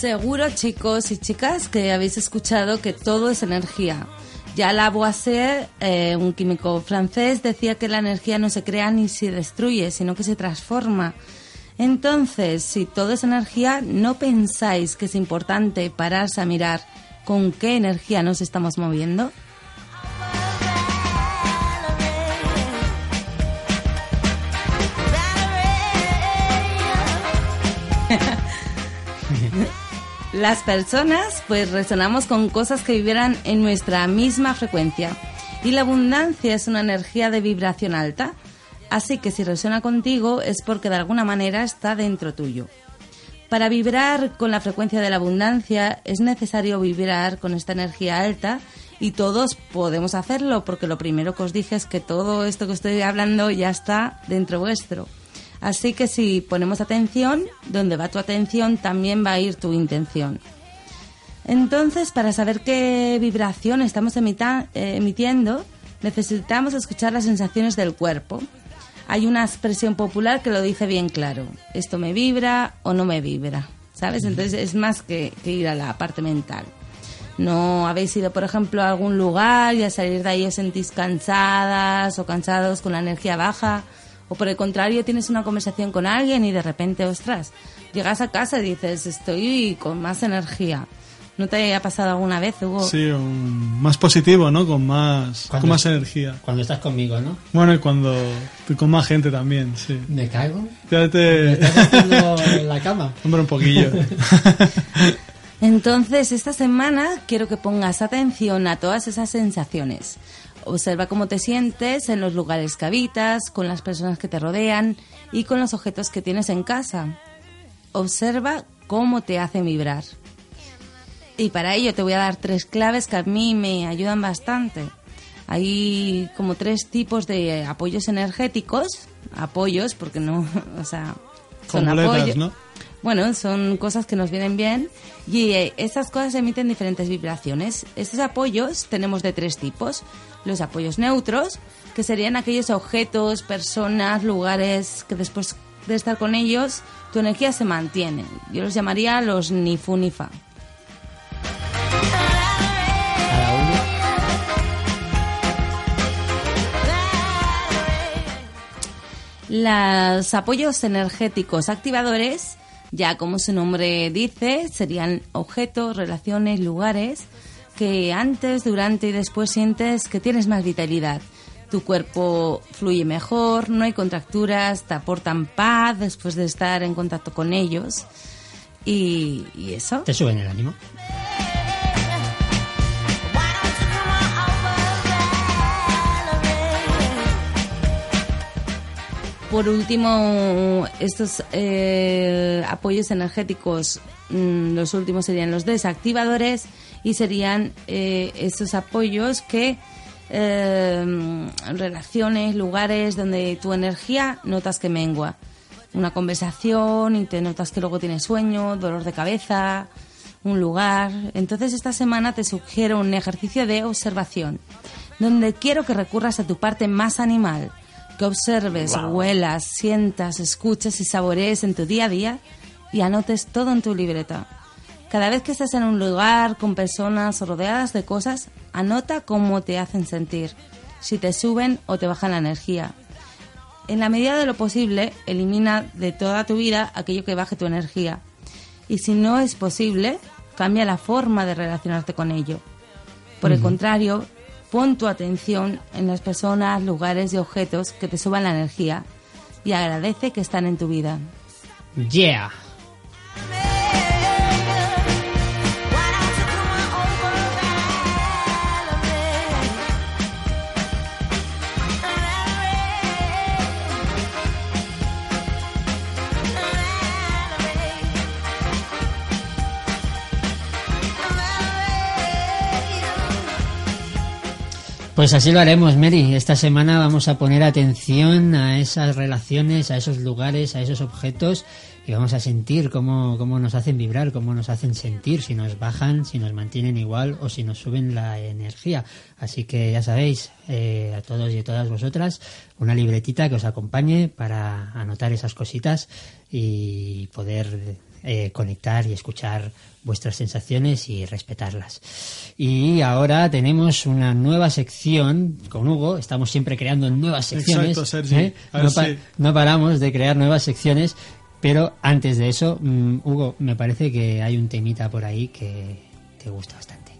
Seguro, chicos y chicas, que habéis escuchado que todo es energía. Ya Lavoisier, eh, un químico francés, decía que la energía no se crea ni se destruye, sino que se transforma. Entonces, si todo es energía, ¿no pensáis que es importante pararse a mirar con qué energía nos estamos moviendo? Las personas pues resonamos con cosas que vibran en nuestra misma frecuencia y la abundancia es una energía de vibración alta, así que si resuena contigo es porque de alguna manera está dentro tuyo. Para vibrar con la frecuencia de la abundancia es necesario vibrar con esta energía alta y todos podemos hacerlo porque lo primero que os dije es que todo esto que estoy hablando ya está dentro vuestro. Así que si ponemos atención, donde va tu atención también va a ir tu intención. Entonces, para saber qué vibración estamos emita- eh, emitiendo, necesitamos escuchar las sensaciones del cuerpo. Hay una expresión popular que lo dice bien claro. Esto me vibra o no me vibra. ¿Sabes? Entonces es más que, ir a la parte mental. ¿No habéis ido, por ejemplo, a algún lugar y al salir de ahí os sentís cansadas o cansados con la energía baja? O por el contrario, tienes una conversación con alguien y de repente, ostras, llegas a casa y dices, estoy con más energía. ¿No te ha pasado alguna vez, Hugo? Sí, un- más positivo, ¿no? Con más, con más energía. Cuando estás conmigo, ¿no? Bueno, y cuando con más gente también, sí. Me caigo. Ya Me te... estás haciendo en la cama. Hombre, un poquillo. Entonces, esta semana quiero que pongas atención a todas esas sensaciones. Observa cómo te sientes en los lugares que habitas, con las personas que te rodean y con los objetos que tienes en casa. Observa cómo te hacen vibrar. Y para ello te voy a dar tres claves que a mí me ayudan bastante. Hay como tres tipos de apoyos energéticos. Apoyos, porque no, o sea, son apoyos. ¿no? Bueno, son cosas que nos vienen bien y eh, estas cosas emiten diferentes vibraciones. Estos apoyos tenemos de tres tipos. Los apoyos neutros, que serían aquellos objetos, personas, lugares que después de estar con ellos tu energía se mantiene. Yo los llamaría los ni fu ni fa. Los apoyos energéticos activadores, ya como su nombre dice, serían objetos, relaciones, lugares que antes, durante y después sientes que tienes más vitalidad. Tu cuerpo fluye mejor, no hay contracturas, te aportan paz después de estar en contacto con ellos. Y, y eso. Te suben el ánimo. Por último, estos eh, apoyos energéticos, mm, los últimos serían los desactivadores y serían eh, estos apoyos que eh, relaciones, lugares donde tu energía notas que mengua. Una conversación y te notas que luego tienes sueño, dolor de cabeza, un lugar. Entonces esta semana te sugiero un ejercicio de observación, donde quiero que recurras a tu parte más animal, que observes, huelas, sientas, escuches y saborees en tu día a día y anotes todo en tu libreta. Cada vez que estés en un lugar con personas o rodeadas de cosas, anota cómo te hacen sentir, si te suben o te bajan la energía. En la medida de lo posible, elimina de toda tu vida aquello que baje tu energía. Y si no es posible, cambia la forma de relacionarte con ello. Por el contrario, pon tu atención en las personas, lugares y objetos que te suban la energía y agradece que están en tu vida. Yeah. Pues así lo haremos, Mary. Esta semana vamos a poner atención a esas relaciones, a esos lugares, a esos objetos y vamos a sentir cómo, cómo nos hacen vibrar, cómo nos hacen sentir, si nos bajan, si nos mantienen igual o si nos suben la energía. Así que ya sabéis, eh, a todos y a todas vosotras, una libretita que os acompañe para anotar esas cositas y poder eh, conectar y escuchar vuestras sensaciones y respetarlas. Y ahora tenemos una nueva sección con Hugo. Estamos siempre creando nuevas secciones. Exacto, Sergi. ¿eh? A No, pa- si- no paramos de crear nuevas secciones. Pero antes de eso, mm, Hugo, me parece que hay un temita por ahí que te gusta bastante.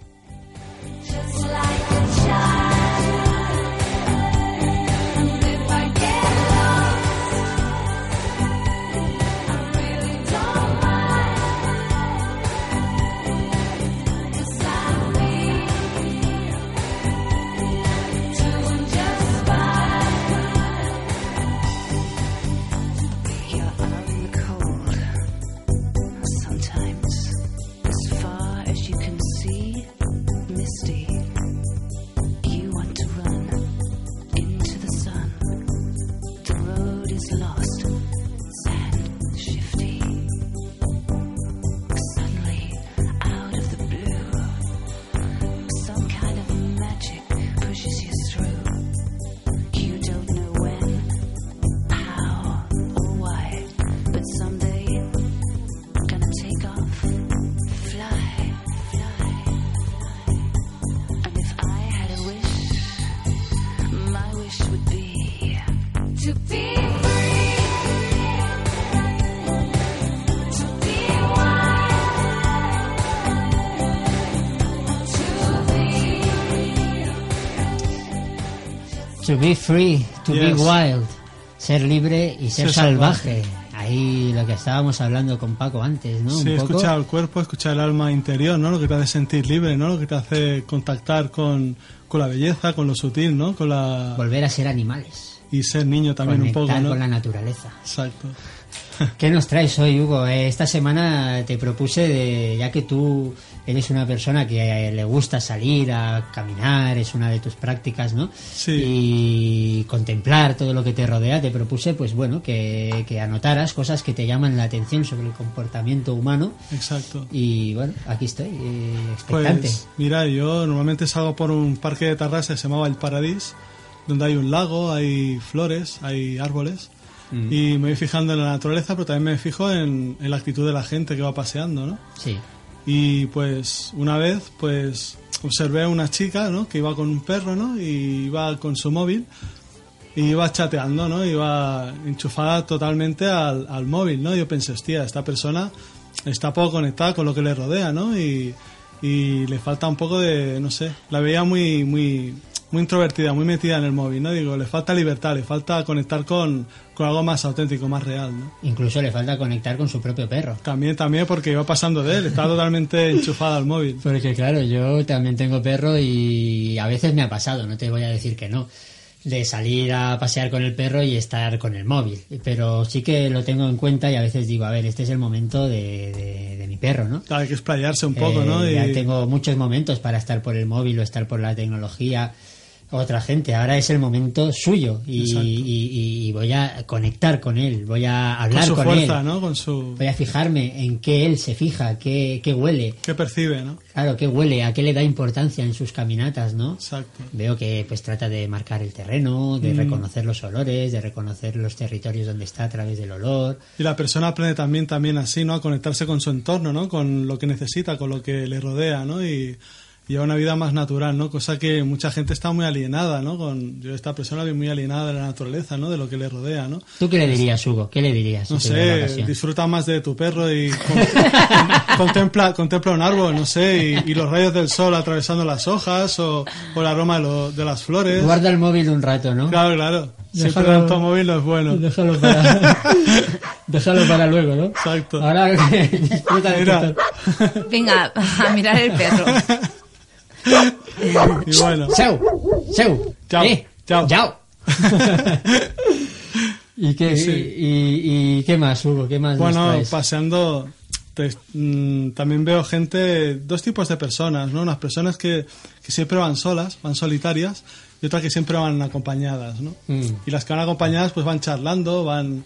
You're To be free, to be Yes. wild. Ser libre y ser, Ser salvaje. salvaje. Ahí lo que estábamos hablando con Paco antes, ¿no? Sí, Un escuchar el cuerpo, escuchar el alma interior, ¿no? Lo que te hace sentir libre, ¿no? Lo que te hace contactar con, con la belleza, con lo sutil, ¿no? Con la... Volver a ser animales. Y ser niño también un Conectar poco, ¿no? con la naturaleza. Exacto. ¿Qué nos traes hoy, Hugo? Eh, Esta semana te propuse, de, ya que tú eres una persona que eh, le gusta salir a caminar, es una de tus prácticas, ¿no? Sí. Y contemplar todo lo que te rodea, te propuse, pues bueno, que, que anotaras cosas que te llaman la atención sobre el comportamiento humano. Exacto. Y bueno, aquí estoy, eh, expectante. Pues mira, yo normalmente salgo por un parque de terraza que se llamaba El Paradís, donde hay un lago, hay flores, hay árboles. Mm. Y me voy fijando en la naturaleza, pero también me fijo en, en la actitud de la gente que va paseando, ¿no? Sí. Y pues una vez, pues observé a una chica, ¿no? Que iba con un perro, ¿no? Y iba con su móvil y iba chateando, ¿no? Iba enchufada totalmente al, al móvil, ¿no? Yo pensé, hostia, esta persona está poco conectada con lo que le rodea, ¿no? Y, y le falta un poco de, no sé, la veía muy, muy, muy introvertida, muy metida en el móvil, ¿no? Digo, le falta libertad, le falta conectar con, con algo más auténtico, más real, ¿no? Incluso le falta conectar con su propio perro. También, también porque iba pasando de él, estaba totalmente enchufada al móvil. Porque claro, yo también tengo perro y a veces me ha pasado, no te voy a decir que no, de salir a pasear con el perro y estar con el móvil. Pero sí que lo tengo en cuenta y a veces digo, a ver, este es el momento de, de- de mi perro, ¿no? Hay que explayarse un poco, Eh, ¿no? Y- Ya tengo muchos momentos para estar por el móvil o estar por la tecnología. Otra gente, ahora es el momento suyo y, y- y voy a conectar con él, voy a con hablar su con, fuerza, él, ¿no? Con su... voy a fijarme en qué él se fija, qué, qué huele, que percibe, ¿no? Claro, qué huele, a qué le da importancia en sus caminatas, ¿no? Exacto. Veo que pues trata de marcar el terreno, de Mm. reconocer los olores, de reconocer los territorios donde está a través del olor. Y la persona aprende también, también así, ¿no? A conectarse con su entorno, ¿no? Con lo que necesita, con lo que le rodea, ¿no? Y lleva una vida más natural, ¿no? Cosa que mucha gente está muy alienada, ¿no? Con, yo esta persona vi muy alienada de la naturaleza, ¿no? De lo que le rodea, ¿no? ¿Tú qué le dirías, Hugo? ¿Qué le dirías? No sé, disfruta más de tu perro y con- contempla, contempla un árbol, no sé, y, y los rayos del sol atravesando las hojas o, o el aroma de, lo- de las flores. Guarda el móvil un rato, ¿no? Claro, claro. Siempre tanto móvil no es bueno. Déjalo para, déjalo para luego, ¿no? Exacto. Ahora disfruta de tu- Venga, a mirar el perro. Y bueno. ¡Seu! ¡Seu! Chao, ¡Eh! chao. ¡Chao! ¿Y qué, Sí. y, y- y qué más, Hugo? ¿Qué más Bueno, paseando te- mm, también veo gente, dos tipos de personas, ¿no? Unas personas que, que siempre van solas, van solitarias, y otras que siempre van acompañadas, ¿no? Mm. Y las que van acompañadas pues van charlando, van,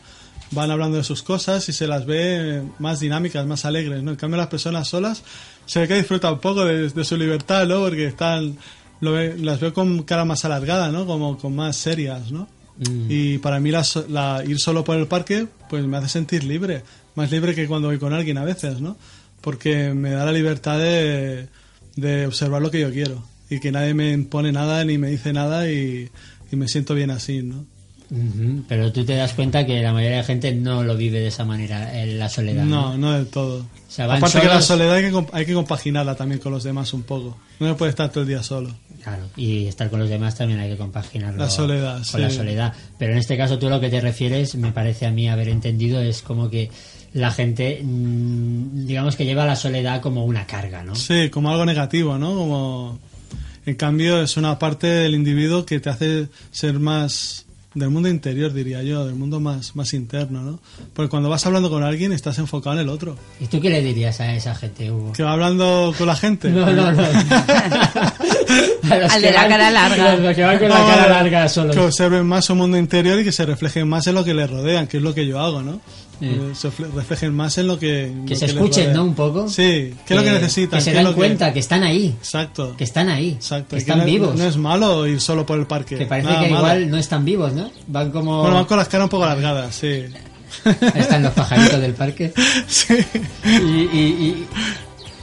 van hablando de sus cosas y se las ve más dinámicas, más alegres, ¿no? En cambio las personas solas se ve que disfrutan un poco de, de su libertad, ¿no? Porque están, lo ve- las veo con cara más alargada, ¿no? Como con más serias, ¿no? Mm. Y para mí la la- ir solo por el parque pues me hace sentir libre, más libre que cuando voy con alguien a veces, ¿no? Porque me da la libertad de, de observar lo que yo quiero y que nadie me impone nada ni me dice nada y, y me siento bien así, ¿no? Pero tú te das cuenta que la mayoría de gente no lo vive de esa manera, en la soledad. No, no del todo. sea, van Aparte que la solos- soledad hay que, comp- hay que compaginarla también con los demás un poco. No se puede estar todo el día solo. Claro, y estar con los demás también hay que compaginarlo La soledad, con sí. la soledad. Pero en este caso tú lo que te refieres, me parece a mí haber entendido, es como que la gente, mm, digamos que lleva la soledad como una carga, ¿no? Sí, como algo negativo, ¿no? Como en cambio es una parte del individuo que te hace ser más del mundo interior, diría yo, del mundo más, más interno, ¿no? Porque cuando vas hablando con alguien estás enfocado en el otro. ¿Y tú qué le dirías a esa gente, Hugo? Que va hablando con la gente. No, no, no. Al de la van- cara larga. Los que van con la cara larga solos. Que observen más su mundo interior y que se reflejen más en lo que les rodean, que es lo que yo hago, ¿no? Sí. Eh, Se fle- reflejen más en lo que... Que lo se les escuchen. ¿no? Un poco. Sí, ¿qué es lo que necesitan? Que se ¿Qué es dan cuenta que están ahí. Exacto. Que están ahí. Exacto. Que están no, vivos. No es malo ir solo por el parque. que parece nada que malo. igual no están vivos, ¿no? Van como... Bueno, van con las caras un poco alargadas, sí. Están los pajaritos del parque. sí. Y, y,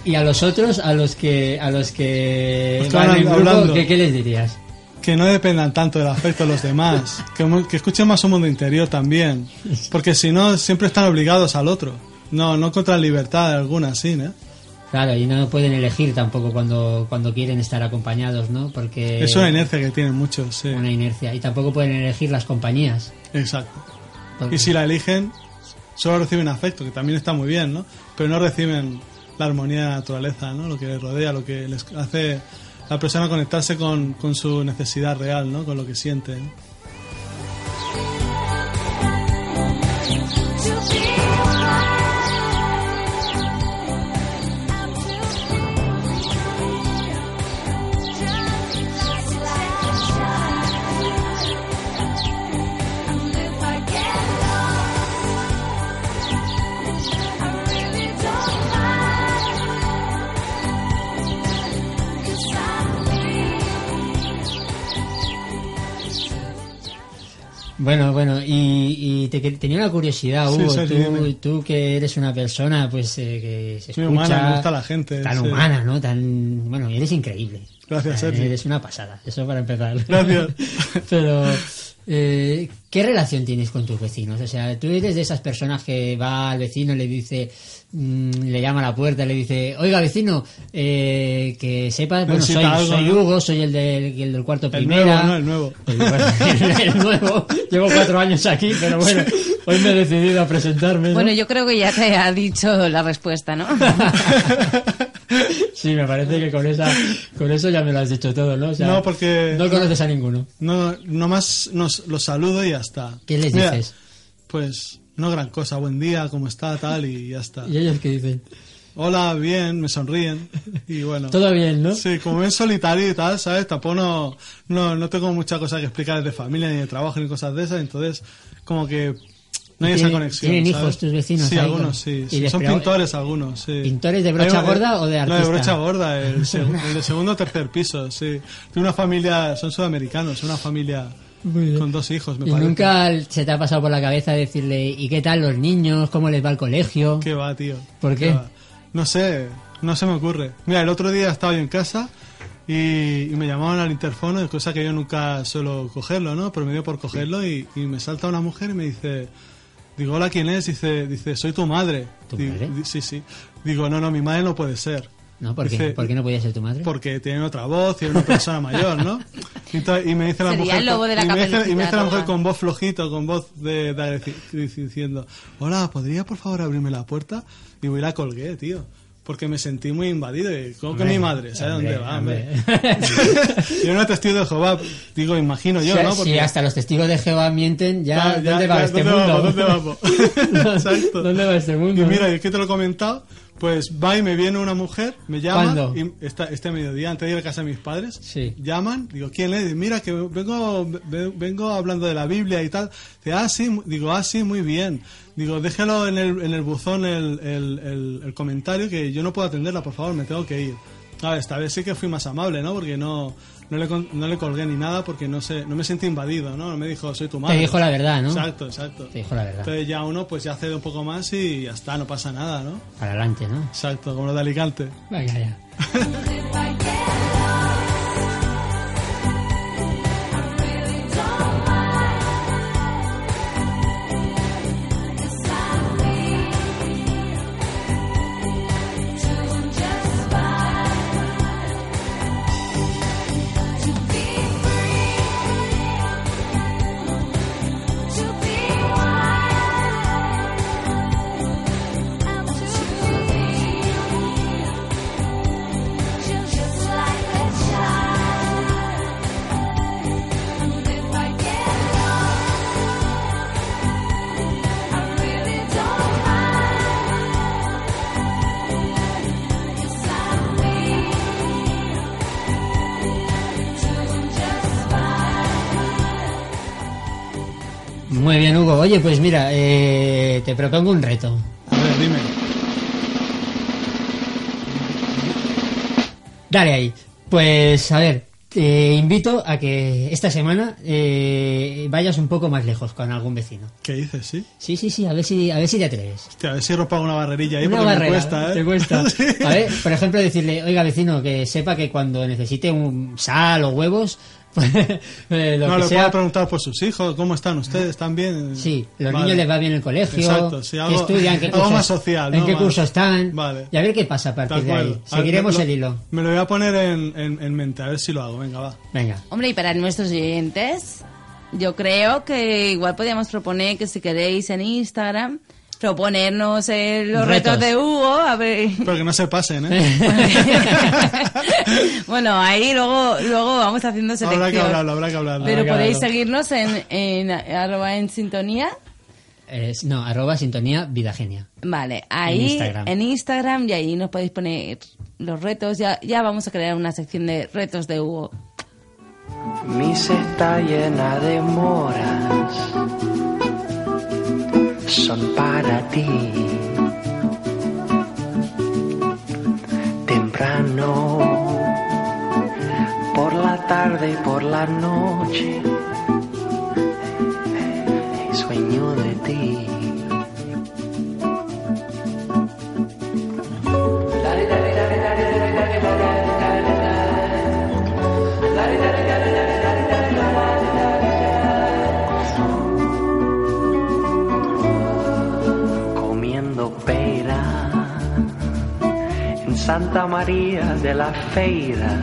y, y a los otros, a los que a los que que van en grupo, hablando. ¿qué, qué les dirías? Que no dependan tanto del afecto de los demás. Que, que escuchen más su mundo interior también. Porque si no, siempre están obligados al otro. No, no contra libertad alguna, sí, ¿eh? Claro, y no pueden elegir tampoco cuando, cuando quieren estar acompañados, ¿no? Porque Es una inercia que tienen muchos, sí. una inercia. Y tampoco pueden elegir las compañías. Exacto. Porque- Y si la eligen, solo reciben afecto, que también está muy bien, ¿no? Pero no reciben la armonía de la naturaleza, ¿no? Lo que les rodea, lo que les hace la persona conectarse con, con su necesidad real, ¿no? Con lo que sienten. Bueno, bueno, y, y te, tenía una curiosidad, Sí, Hugo, Sergio, tú, tú que eres una persona pues eh, que se escucha... Humana, me gusta la gente, Tan sí. humana, ¿no? Tan, bueno, eres increíble. Gracias, Sergio. Eres una pasada, eso para empezar. Gracias. Pero, eh, ¿qué relación tienes con tus vecinos? O sea, tú eres de esas personas que va al vecino y le dice, mm, le llama a la puerta le dice, oiga vecino, eh, que sepa, bueno, soy, algo, soy ¿no? Hugo, soy el del, el del cuarto El primera. nuevo, ¿no? El nuevo. El, bueno, el nuevo. Llevo cuatro años aquí, pero bueno, hoy me he decidido a presentarme. ¿no? Bueno, yo creo que ya te ha dicho la respuesta, ¿no? Sí, me parece que con esa, con eso ya me lo has dicho todo, ¿no? O sea, No, porque- no conoces a ninguno. No, nomás nos, los saludo y ya está. ¿Qué les Mira, dices? Pues no gran cosa, buen día, ¿cómo está? Tal, y ya está. Y ellos qué dicen, Hola, bien, me sonríen. Y bueno. todo bien, ¿no? Sí, como es solitario y tal, ¿sabes? Tampoco no, no, no tengo mucha cosa que explicar de familia, ni de trabajo, ni cosas de esas, entonces como que no hay esa ¿Tienen- conexión. tienen ¿sabes? hijos tus vecinos Sí, algunos sí. ¿Y sí. les Son pintores algunos, sí. ¿Pintores de brocha gorda o de No, de artista? brocha gorda, el, seg- el de segundo o tercer piso, sí. De una familia, son sudamericanos, una familia con dos hijos, me ¿Y parece. nunca se te ha pasado por la cabeza decirle, ¿y qué tal los niños? ¿Cómo les va al colegio? ¿Qué va, tío? ¿Por qué? No sé, no se me ocurre. Mira, el otro día estaba yo en casa y, y me llamaban al interfono, cosa que yo nunca suelo cogerlo, ¿no? Pero me dio por cogerlo y, y me salta una mujer y me dice, digo, hola, ¿quién es? Dice, dice soy tu madre. ¿Tu Digo, madre? Sí, sí. Digo, no, no, mi madre no puede ser. ¿No? ¿Por qué? Dice, ¿Por qué no podía ser tu madre? Porque tiene otra voz y es una persona mayor, ¿no? Y, me dice la Sería mujer. el lobo de la y, me dice, y me dice la mujer con voz flojito, con voz de, de diciendo: Hola, ¿podría por favor abrirme la puerta? Y voy y la colgué, tío. Porque me sentí muy invadido. Y, ¿Cómo que mi madre? ¿Sabes hombre, dónde va, hombre? yo no testigo de Jehová, digo, imagino yo, ¿no? Si hasta los testigos de Jehová mienten, ya, ¿dónde va ya, este ¿dónde mundo? vamos? ¿Dónde vamos? Exacto. ¿Dónde va este mundo? Y mira, es que te lo he comentado, pues va y me viene una mujer, me llama, ¿Cuándo? y está, este mediodía, antes de ir a casa de mis padres, Sí. llaman, digo, ¿quién es? Dice, Mira, que vengo, ve- vengo hablando de la Biblia y tal. Dice, ah, sí, digo, ah, sí, muy bien. Digo, déjelo en el, en el buzón el, el, el- el comentario que yo no puedo atenderla, por favor, me tengo que ir. A ver, esta vez sí que fui más amable, ¿no? Porque no, no, le, con- no le colgué ni nada porque no sé, no me sentí invadido, ¿no? No me dijo, soy tu madre. Te dijo la verdad, ¿no? Exacto, exacto. Te dijo la verdad. Entonces ya uno pues ya cede un poco más y ya está, no pasa nada, ¿no? Para adelante, ¿no? Exacto, como lo de Alicante. Venga, ya. Oye, pues mira, eh, te propongo un reto. A ver, dime. Dale ahí. Pues a ver, te invito a que esta semana eh, vayas un poco más lejos con algún vecino. ¿Qué dices, sí? Sí, sí, sí, a ver si, a ver si te atreves. Hostia, a ver si rompo una barrerilla ahí Una porque barrera, me cuesta, ¿eh? Te cuesta. Sí. A ver, por ejemplo, decirle, oiga vecino, que sepa que cuando necesite un sal o huevos, Eh, lo no, que le sea. puedo preguntar por sus hijos, ¿cómo están ustedes? ¿Están bien? Sí, los Vale. niños les va bien el colegio, Exacto, sí, qué algo- estudian, qué algo cursos, más social, en ¿no? qué Más- curso están, Vale. y a ver qué pasa a partir de ahí. A ver, Seguiremos me- el hilo. Me lo voy a poner en, en- en mente, a ver si lo hago. Venga, va. Venga. Hombre, y para nuestros oyentes, yo creo que igual podríamos proponer que si queréis en Instagram, proponernos eh, los retos. Retos. de Hugo, a ver... Pero que no se pasen, ¿eh? bueno, ahí luego, luego vamos haciendo selección. habrá que hablarlo, habrá que hablarlo. Pero que podéis hablarlo. seguirnos en, en arroba en sintonía. Es- no, arroba sintonía vida genia. Vale, ahí En Instagram. en Instagram y ahí nos podéis poner los retos. Ya, ya vamos a crear una sección de retos de Hugo. Mi cesta llena de moras son para ti. Temprano, por la tarde y por la noche, sueño de ti. Santa María de la Feira.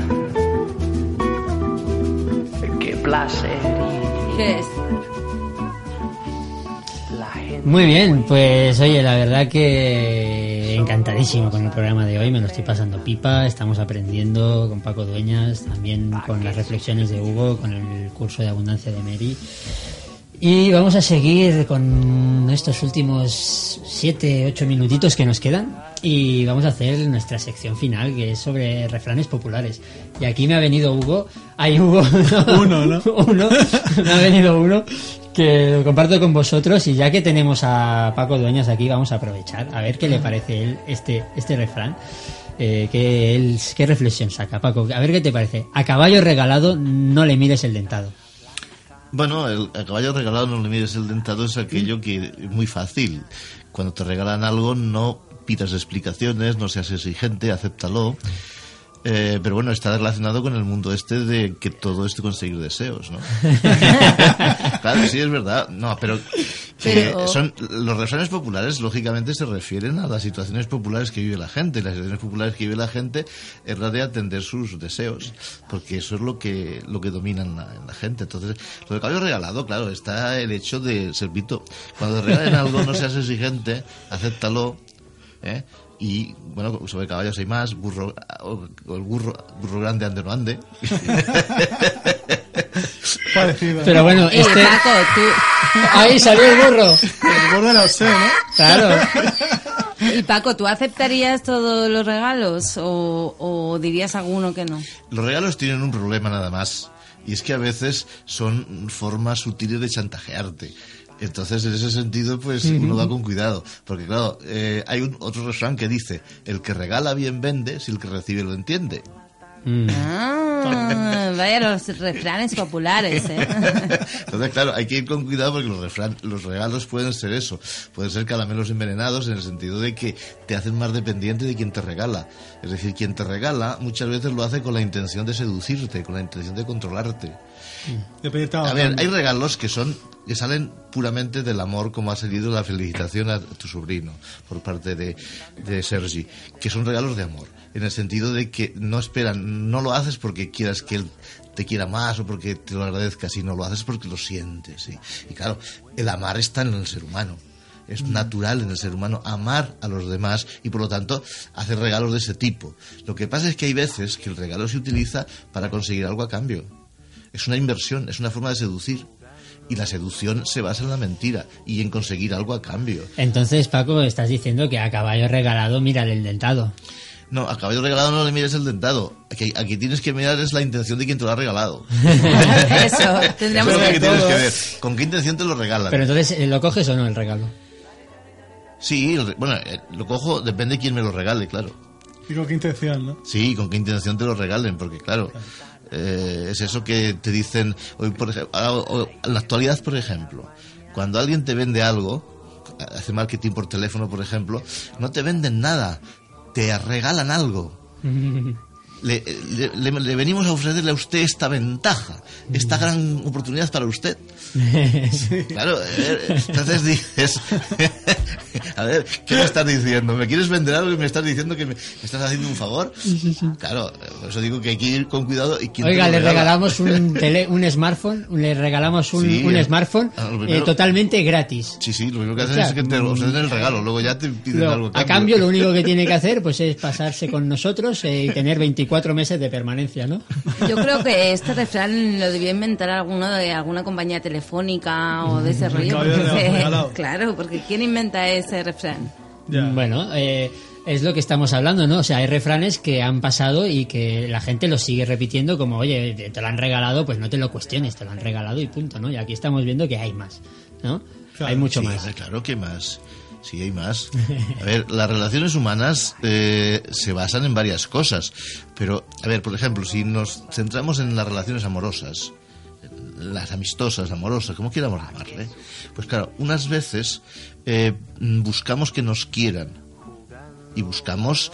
Qué placer. Muy bien, pues oye, la verdad que encantadísimo con el programa de hoy, me lo estoy pasando pipa, estamos aprendiendo con Paco Dueñas, también con las reflexiones de Hugo, con el curso de abundancia de Mary. Y vamos a seguir con estos últimos 7, 8 minutitos que nos quedan y vamos a hacer nuestra sección final que es sobre refranes populares. Y aquí me ha venido Hugo, hay Hugo, Uno, ¿no? uno, me ha venido uno que lo comparto con vosotros y ya que tenemos a Paco Dueñas aquí vamos a aprovechar a ver qué le parece él este, este refrán. Eh, que él, ¿Qué reflexión saca, Paco? A ver qué te parece. A caballo regalado no le mires el dentado. Bueno, el, a caballo regalado no le mires el dentado es aquello que es muy fácil. Cuando te regalan algo no pidas explicaciones, no seas exigente, acéptalo. Eh, pero bueno, está relacionado con el mundo este de que todo es de conseguir deseos, ¿no? claro, sí, es verdad. No, pero, son los refranes populares, lógicamente, se refieren a las situaciones populares que vive la gente. Las situaciones populares que vive la gente es la de atender sus deseos, porque eso es lo que lo que domina en la, en la gente. Entonces, lo del caballo regalado, claro, está el hecho de, Servito, cuando regalen algo, no seas exigente, acéptalo, ¿eh? Y bueno, sobre caballos hay más, burro, o, o el burro, burro grande ande no ande. Parecido. Pero bueno, Eh, este... Paco, tú... ¡Ahí salió el burro! El borde era usted, ¿no? Claro. Y Paco, ¿tú aceptarías todos los regalos o, o dirías alguno que no? Los regalos tienen un problema nada más, y es que a veces son formas sutiles de chantajearte. Entonces, en ese sentido, pues uno va con cuidado. Porque, claro, eh, hay un, otro refrán que dice: el que regala bien vende si el que recibe lo entiende. Mm. Ah, vaya los refranes populares, ¿eh? Entonces, claro, hay que ir con cuidado porque los, refran- los regalos pueden ser eso. Pueden ser caramelos envenenados en el sentido de que te hacen más dependiente de quien te regala. Es decir, quien te regala muchas veces lo hace con la intención de seducirte, con la intención de controlarte. Algo A ver, hay regalos que son que salen puramente del amor, como ha salido la felicitación a tu sobrino por parte de, de Sergi, que son regalos de amor, en el sentido de que no esperan, no lo haces porque quieras que él te quiera más o porque te lo agradezca, sino lo haces porque lo sientes. ¿sí? Y claro, el amar está en el ser humano. Es natural en el ser humano amar a los demás y por lo tanto hacer regalos de ese tipo. Lo que pasa es que hay veces que el regalo se utiliza para conseguir algo a cambio. Es una inversión, es una forma de seducir. Y la seducción se basa en la mentira y en conseguir algo a cambio. Entonces, Paco, estás diciendo que a caballo regalado mírale el dentado. No, a caballo regalado no le mires el dentado. Aquí, aquí tienes que mirar es la intención de quien te lo ha regalado. Eso, tendríamos Eso es lo que que... tienes que ver. ¿Con qué intención te lo regalan? Pero entonces, eh, ¿lo coges o no el regalo? Sí, el re- bueno, eh, lo cojo, depende de quién me lo regale, claro. Y con qué intención, ¿no? Sí, con qué intención te lo regalen, porque claro, eh, es eso que te dicen, hoy por ejemplo, en la actualidad, por ejemplo, cuando alguien te vende algo, hace marketing por teléfono, por ejemplo, no te venden nada, te regalan algo. le, le- le- venimos a ofrecerle a usted esta ventaja, esta Mm. gran oportunidad para usted. Claro, eh, entonces dices, a ver, ¿qué me estás diciendo? ¿Me quieres vender algo y me estás diciendo que me, me estás haciendo un favor? Claro, eh, por eso digo que hay que ir con cuidado. Y Oiga, lo le regala. regalamos un, tele- un smartphone, le regalamos un, Sí, un eh. smartphone Ah, lo eh, primero- totalmente gratis. Sí, sí, lo primero que hacen O sea, es que te ofrecen el regalo, luego ya te piden Luego, algo. a cambio, lo único que tiene que hacer pues es pasarse con nosotros eh, y tener 24 meses de permanencia, ¿no? Yo creo que este refrán lo debió inventar alguno de alguna compañía telefónica o de ese rollo. Porque- claro, porque ¿quién inventa ese refrán? Bueno, eh, es lo que estamos hablando, ¿no? O sea, hay refranes que han pasado y que la gente los sigue repitiendo como, oye, te lo han regalado, pues no te lo cuestiones, te lo han regalado y punto, ¿no? Y aquí estamos viendo que hay más, ¿no? Claro, hay mucho Sí, más. Claro que más. Sí, hay más. A ver, las relaciones humanas eh, se basan en varias cosas. Pero, a ver, por ejemplo, si nos centramos en las relaciones amorosas, las amistosas, amorosas, como quieramos llamarle, pues claro, unas veces eh, buscamos que nos quieran y buscamos,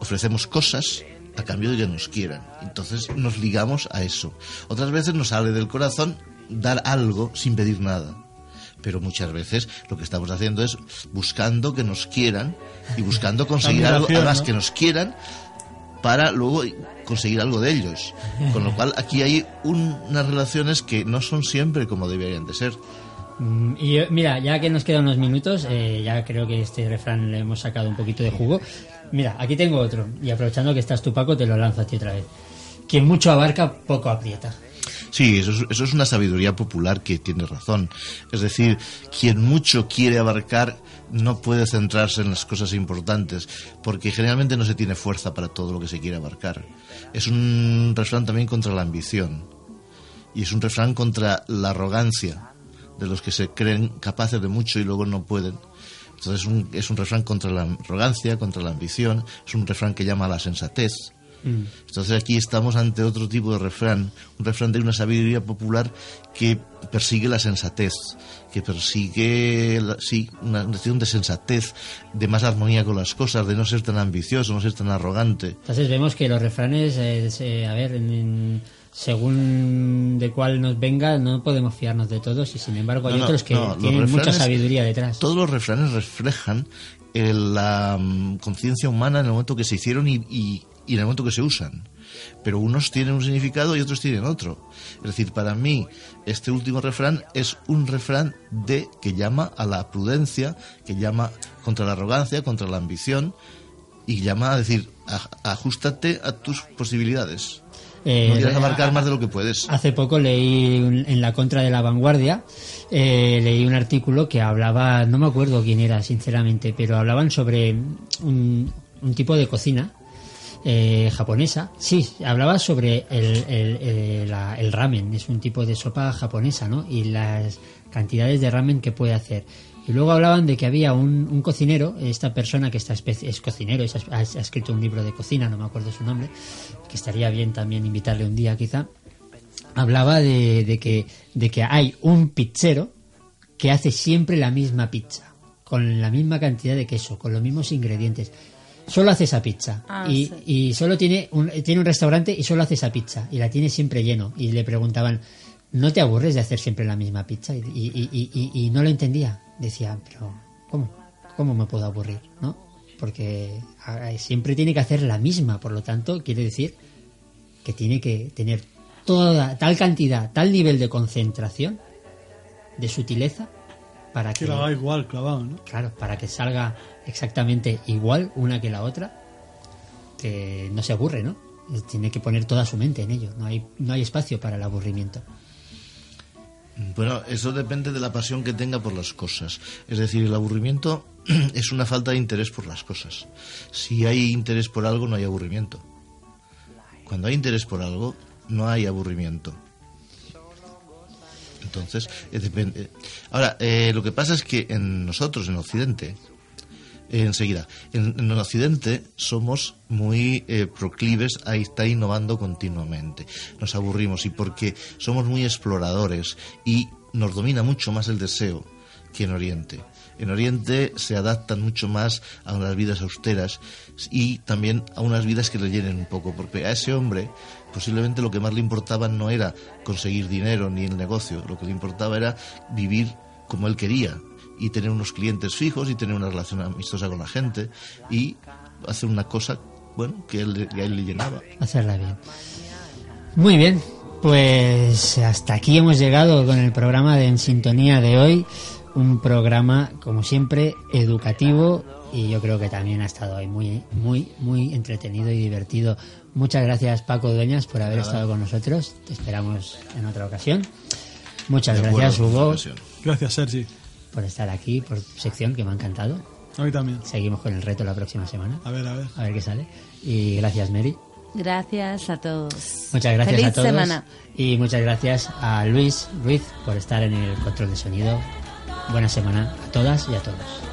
ofrecemos cosas a cambio de que nos quieran. Entonces nos ligamos a eso. Otras veces nos sale del corazón dar algo sin pedir nada. Pero muchas veces lo que estamos haciendo es buscando que nos quieran y buscando conseguir algo, además ¿no? que nos quieran para luego conseguir algo de ellos. Con lo cual aquí hay un- unas relaciones que no son siempre como deberían de ser. Mm, Y eh, mira, ya que nos quedan unos minutos, eh, ya creo que este refrán le hemos sacado un poquito de jugo. Mira, aquí tengo otro, y aprovechando que estás tú, Paco, te lo lanzo a ti otra vez. Quien mucho abarca, poco aprieta. Sí, eso es, eso es una sabiduría popular que tiene razón. Es decir, quien mucho quiere abarcar no puede centrarse en las cosas importantes, porque generalmente no se tiene fuerza para todo lo que se quiere abarcar. Es un refrán también contra la ambición. Y es un refrán contra la arrogancia de los que se creen capaces de mucho y luego no pueden. Entonces es un, es un refrán contra la arrogancia, contra la ambición, es un refrán que llama a la sensatez. Entonces aquí estamos ante otro tipo de refrán, un refrán de una sabiduría popular que persigue la sensatez, que persigue la- sí, una noción de sensatez, de más armonía con las cosas, de no ser tan ambicioso, no ser tan arrogante. Entonces vemos que los refranes, eh, se- a ver, en- en- según de cuál nos venga, no podemos fiarnos de todos y sin embargo hay No, no, otros que no, tienen mucha refranes- sabiduría detrás. Todos los refranes reflejan eh, la mm, conciencia humana en el momento que se hicieron y, y- y en el momento que se usan. Pero unos tienen un significado y otros tienen otro. Es decir, para mí, este último refrán es un refrán de que llama a la prudencia, que llama contra la arrogancia, contra la ambición y llama a decir, "Aj- ajustate a tus posibilidades. Eh, no quieras a- abarcar más de lo que puedes. Hace poco leí un- en la contra de la vanguardia, eh, leí un artículo que hablaba, no me acuerdo quién era sinceramente, pero hablaban sobre un, un tipo de cocina eh, japonesa. Sí, hablaba sobre el, el- ramen, es un tipo de sopa japonesa, ¿no? Y las cantidades de ramen que puede hacer. Y luego hablaban de que había un, cocinero, esta persona que está es cocinero, es- ha, ha escrito un libro de cocina, no me acuerdo su nombre, que estaría bien también invitarle un día quizá, hablaba de, de que, de que hay un pizzero que hace siempre la misma pizza, con la misma cantidad de queso, con los mismos ingredientes. Solo hace esa pizza. Ah, y, sí. y solo tiene un, tiene un restaurante y solo hace esa pizza. Y la tiene siempre lleno. Y le preguntaban, ¿no te aburres de hacer siempre la misma pizza? Y, y- y- y- y no lo entendía. Decía, pero ¿cómo? ¿Cómo me puedo aburrir? ¿No? Porque siempre tiene que hacer la misma. Por lo tanto, quiere decir que tiene que tener toda tal cantidad, tal nivel de concentración, de sutileza, para que, Que lo haga igual, clavado, ¿no? claro, para que salga exactamente igual una que la otra, que no se aburre, ¿no? Tiene que poner toda su mente en ello. No hay, no hay espacio para el aburrimiento. Bueno, eso depende de la pasión que tenga por las cosas. Es decir, el aburrimiento es una falta de interés por las cosas. Si hay interés por algo, no hay aburrimiento. Cuando hay interés por algo, no hay aburrimiento. Entonces, eh, depende. Ahora, eh, lo que pasa es que en nosotros, en Occidente, enseguida, en, el Occidente somos muy eh, proclives a estar innovando continuamente. Nos aburrimos y porque somos muy exploradores y nos domina mucho más el deseo que en Oriente. En Oriente se adaptan mucho más a unas vidas austeras y también a unas vidas que le llenen un poco, porque a ese hombre posiblemente lo que más le importaba no era conseguir dinero ni el negocio, lo que le importaba era vivir como él quería y tener unos clientes fijos y tener una relación amistosa con la gente y hacer una cosa, bueno, que, él- que a él le llenaba. hacerla bien. Muy bien, pues hasta aquí hemos llegado con el programa de En Sintonía de hoy. Un programa, como siempre, educativo y yo creo que también ha estado hoy muy, muy, muy entretenido y divertido. Muchas gracias, Paco Dueñas, por haber Nada. estado con nosotros. Te esperamos en otra ocasión. Muchas De gracias, Hugo. Gracias, Sergi. Por estar aquí, por sección que me ha encantado. A mí también. Seguimos con el reto la próxima semana. A ver, a ver. A ver qué sale. Y gracias, Mary. Gracias a todos. Muchas gracias Feliz a todos. semana. Y muchas gracias a Luis Ruiz por estar en el control de sonido. Buena semana a todas y a todos.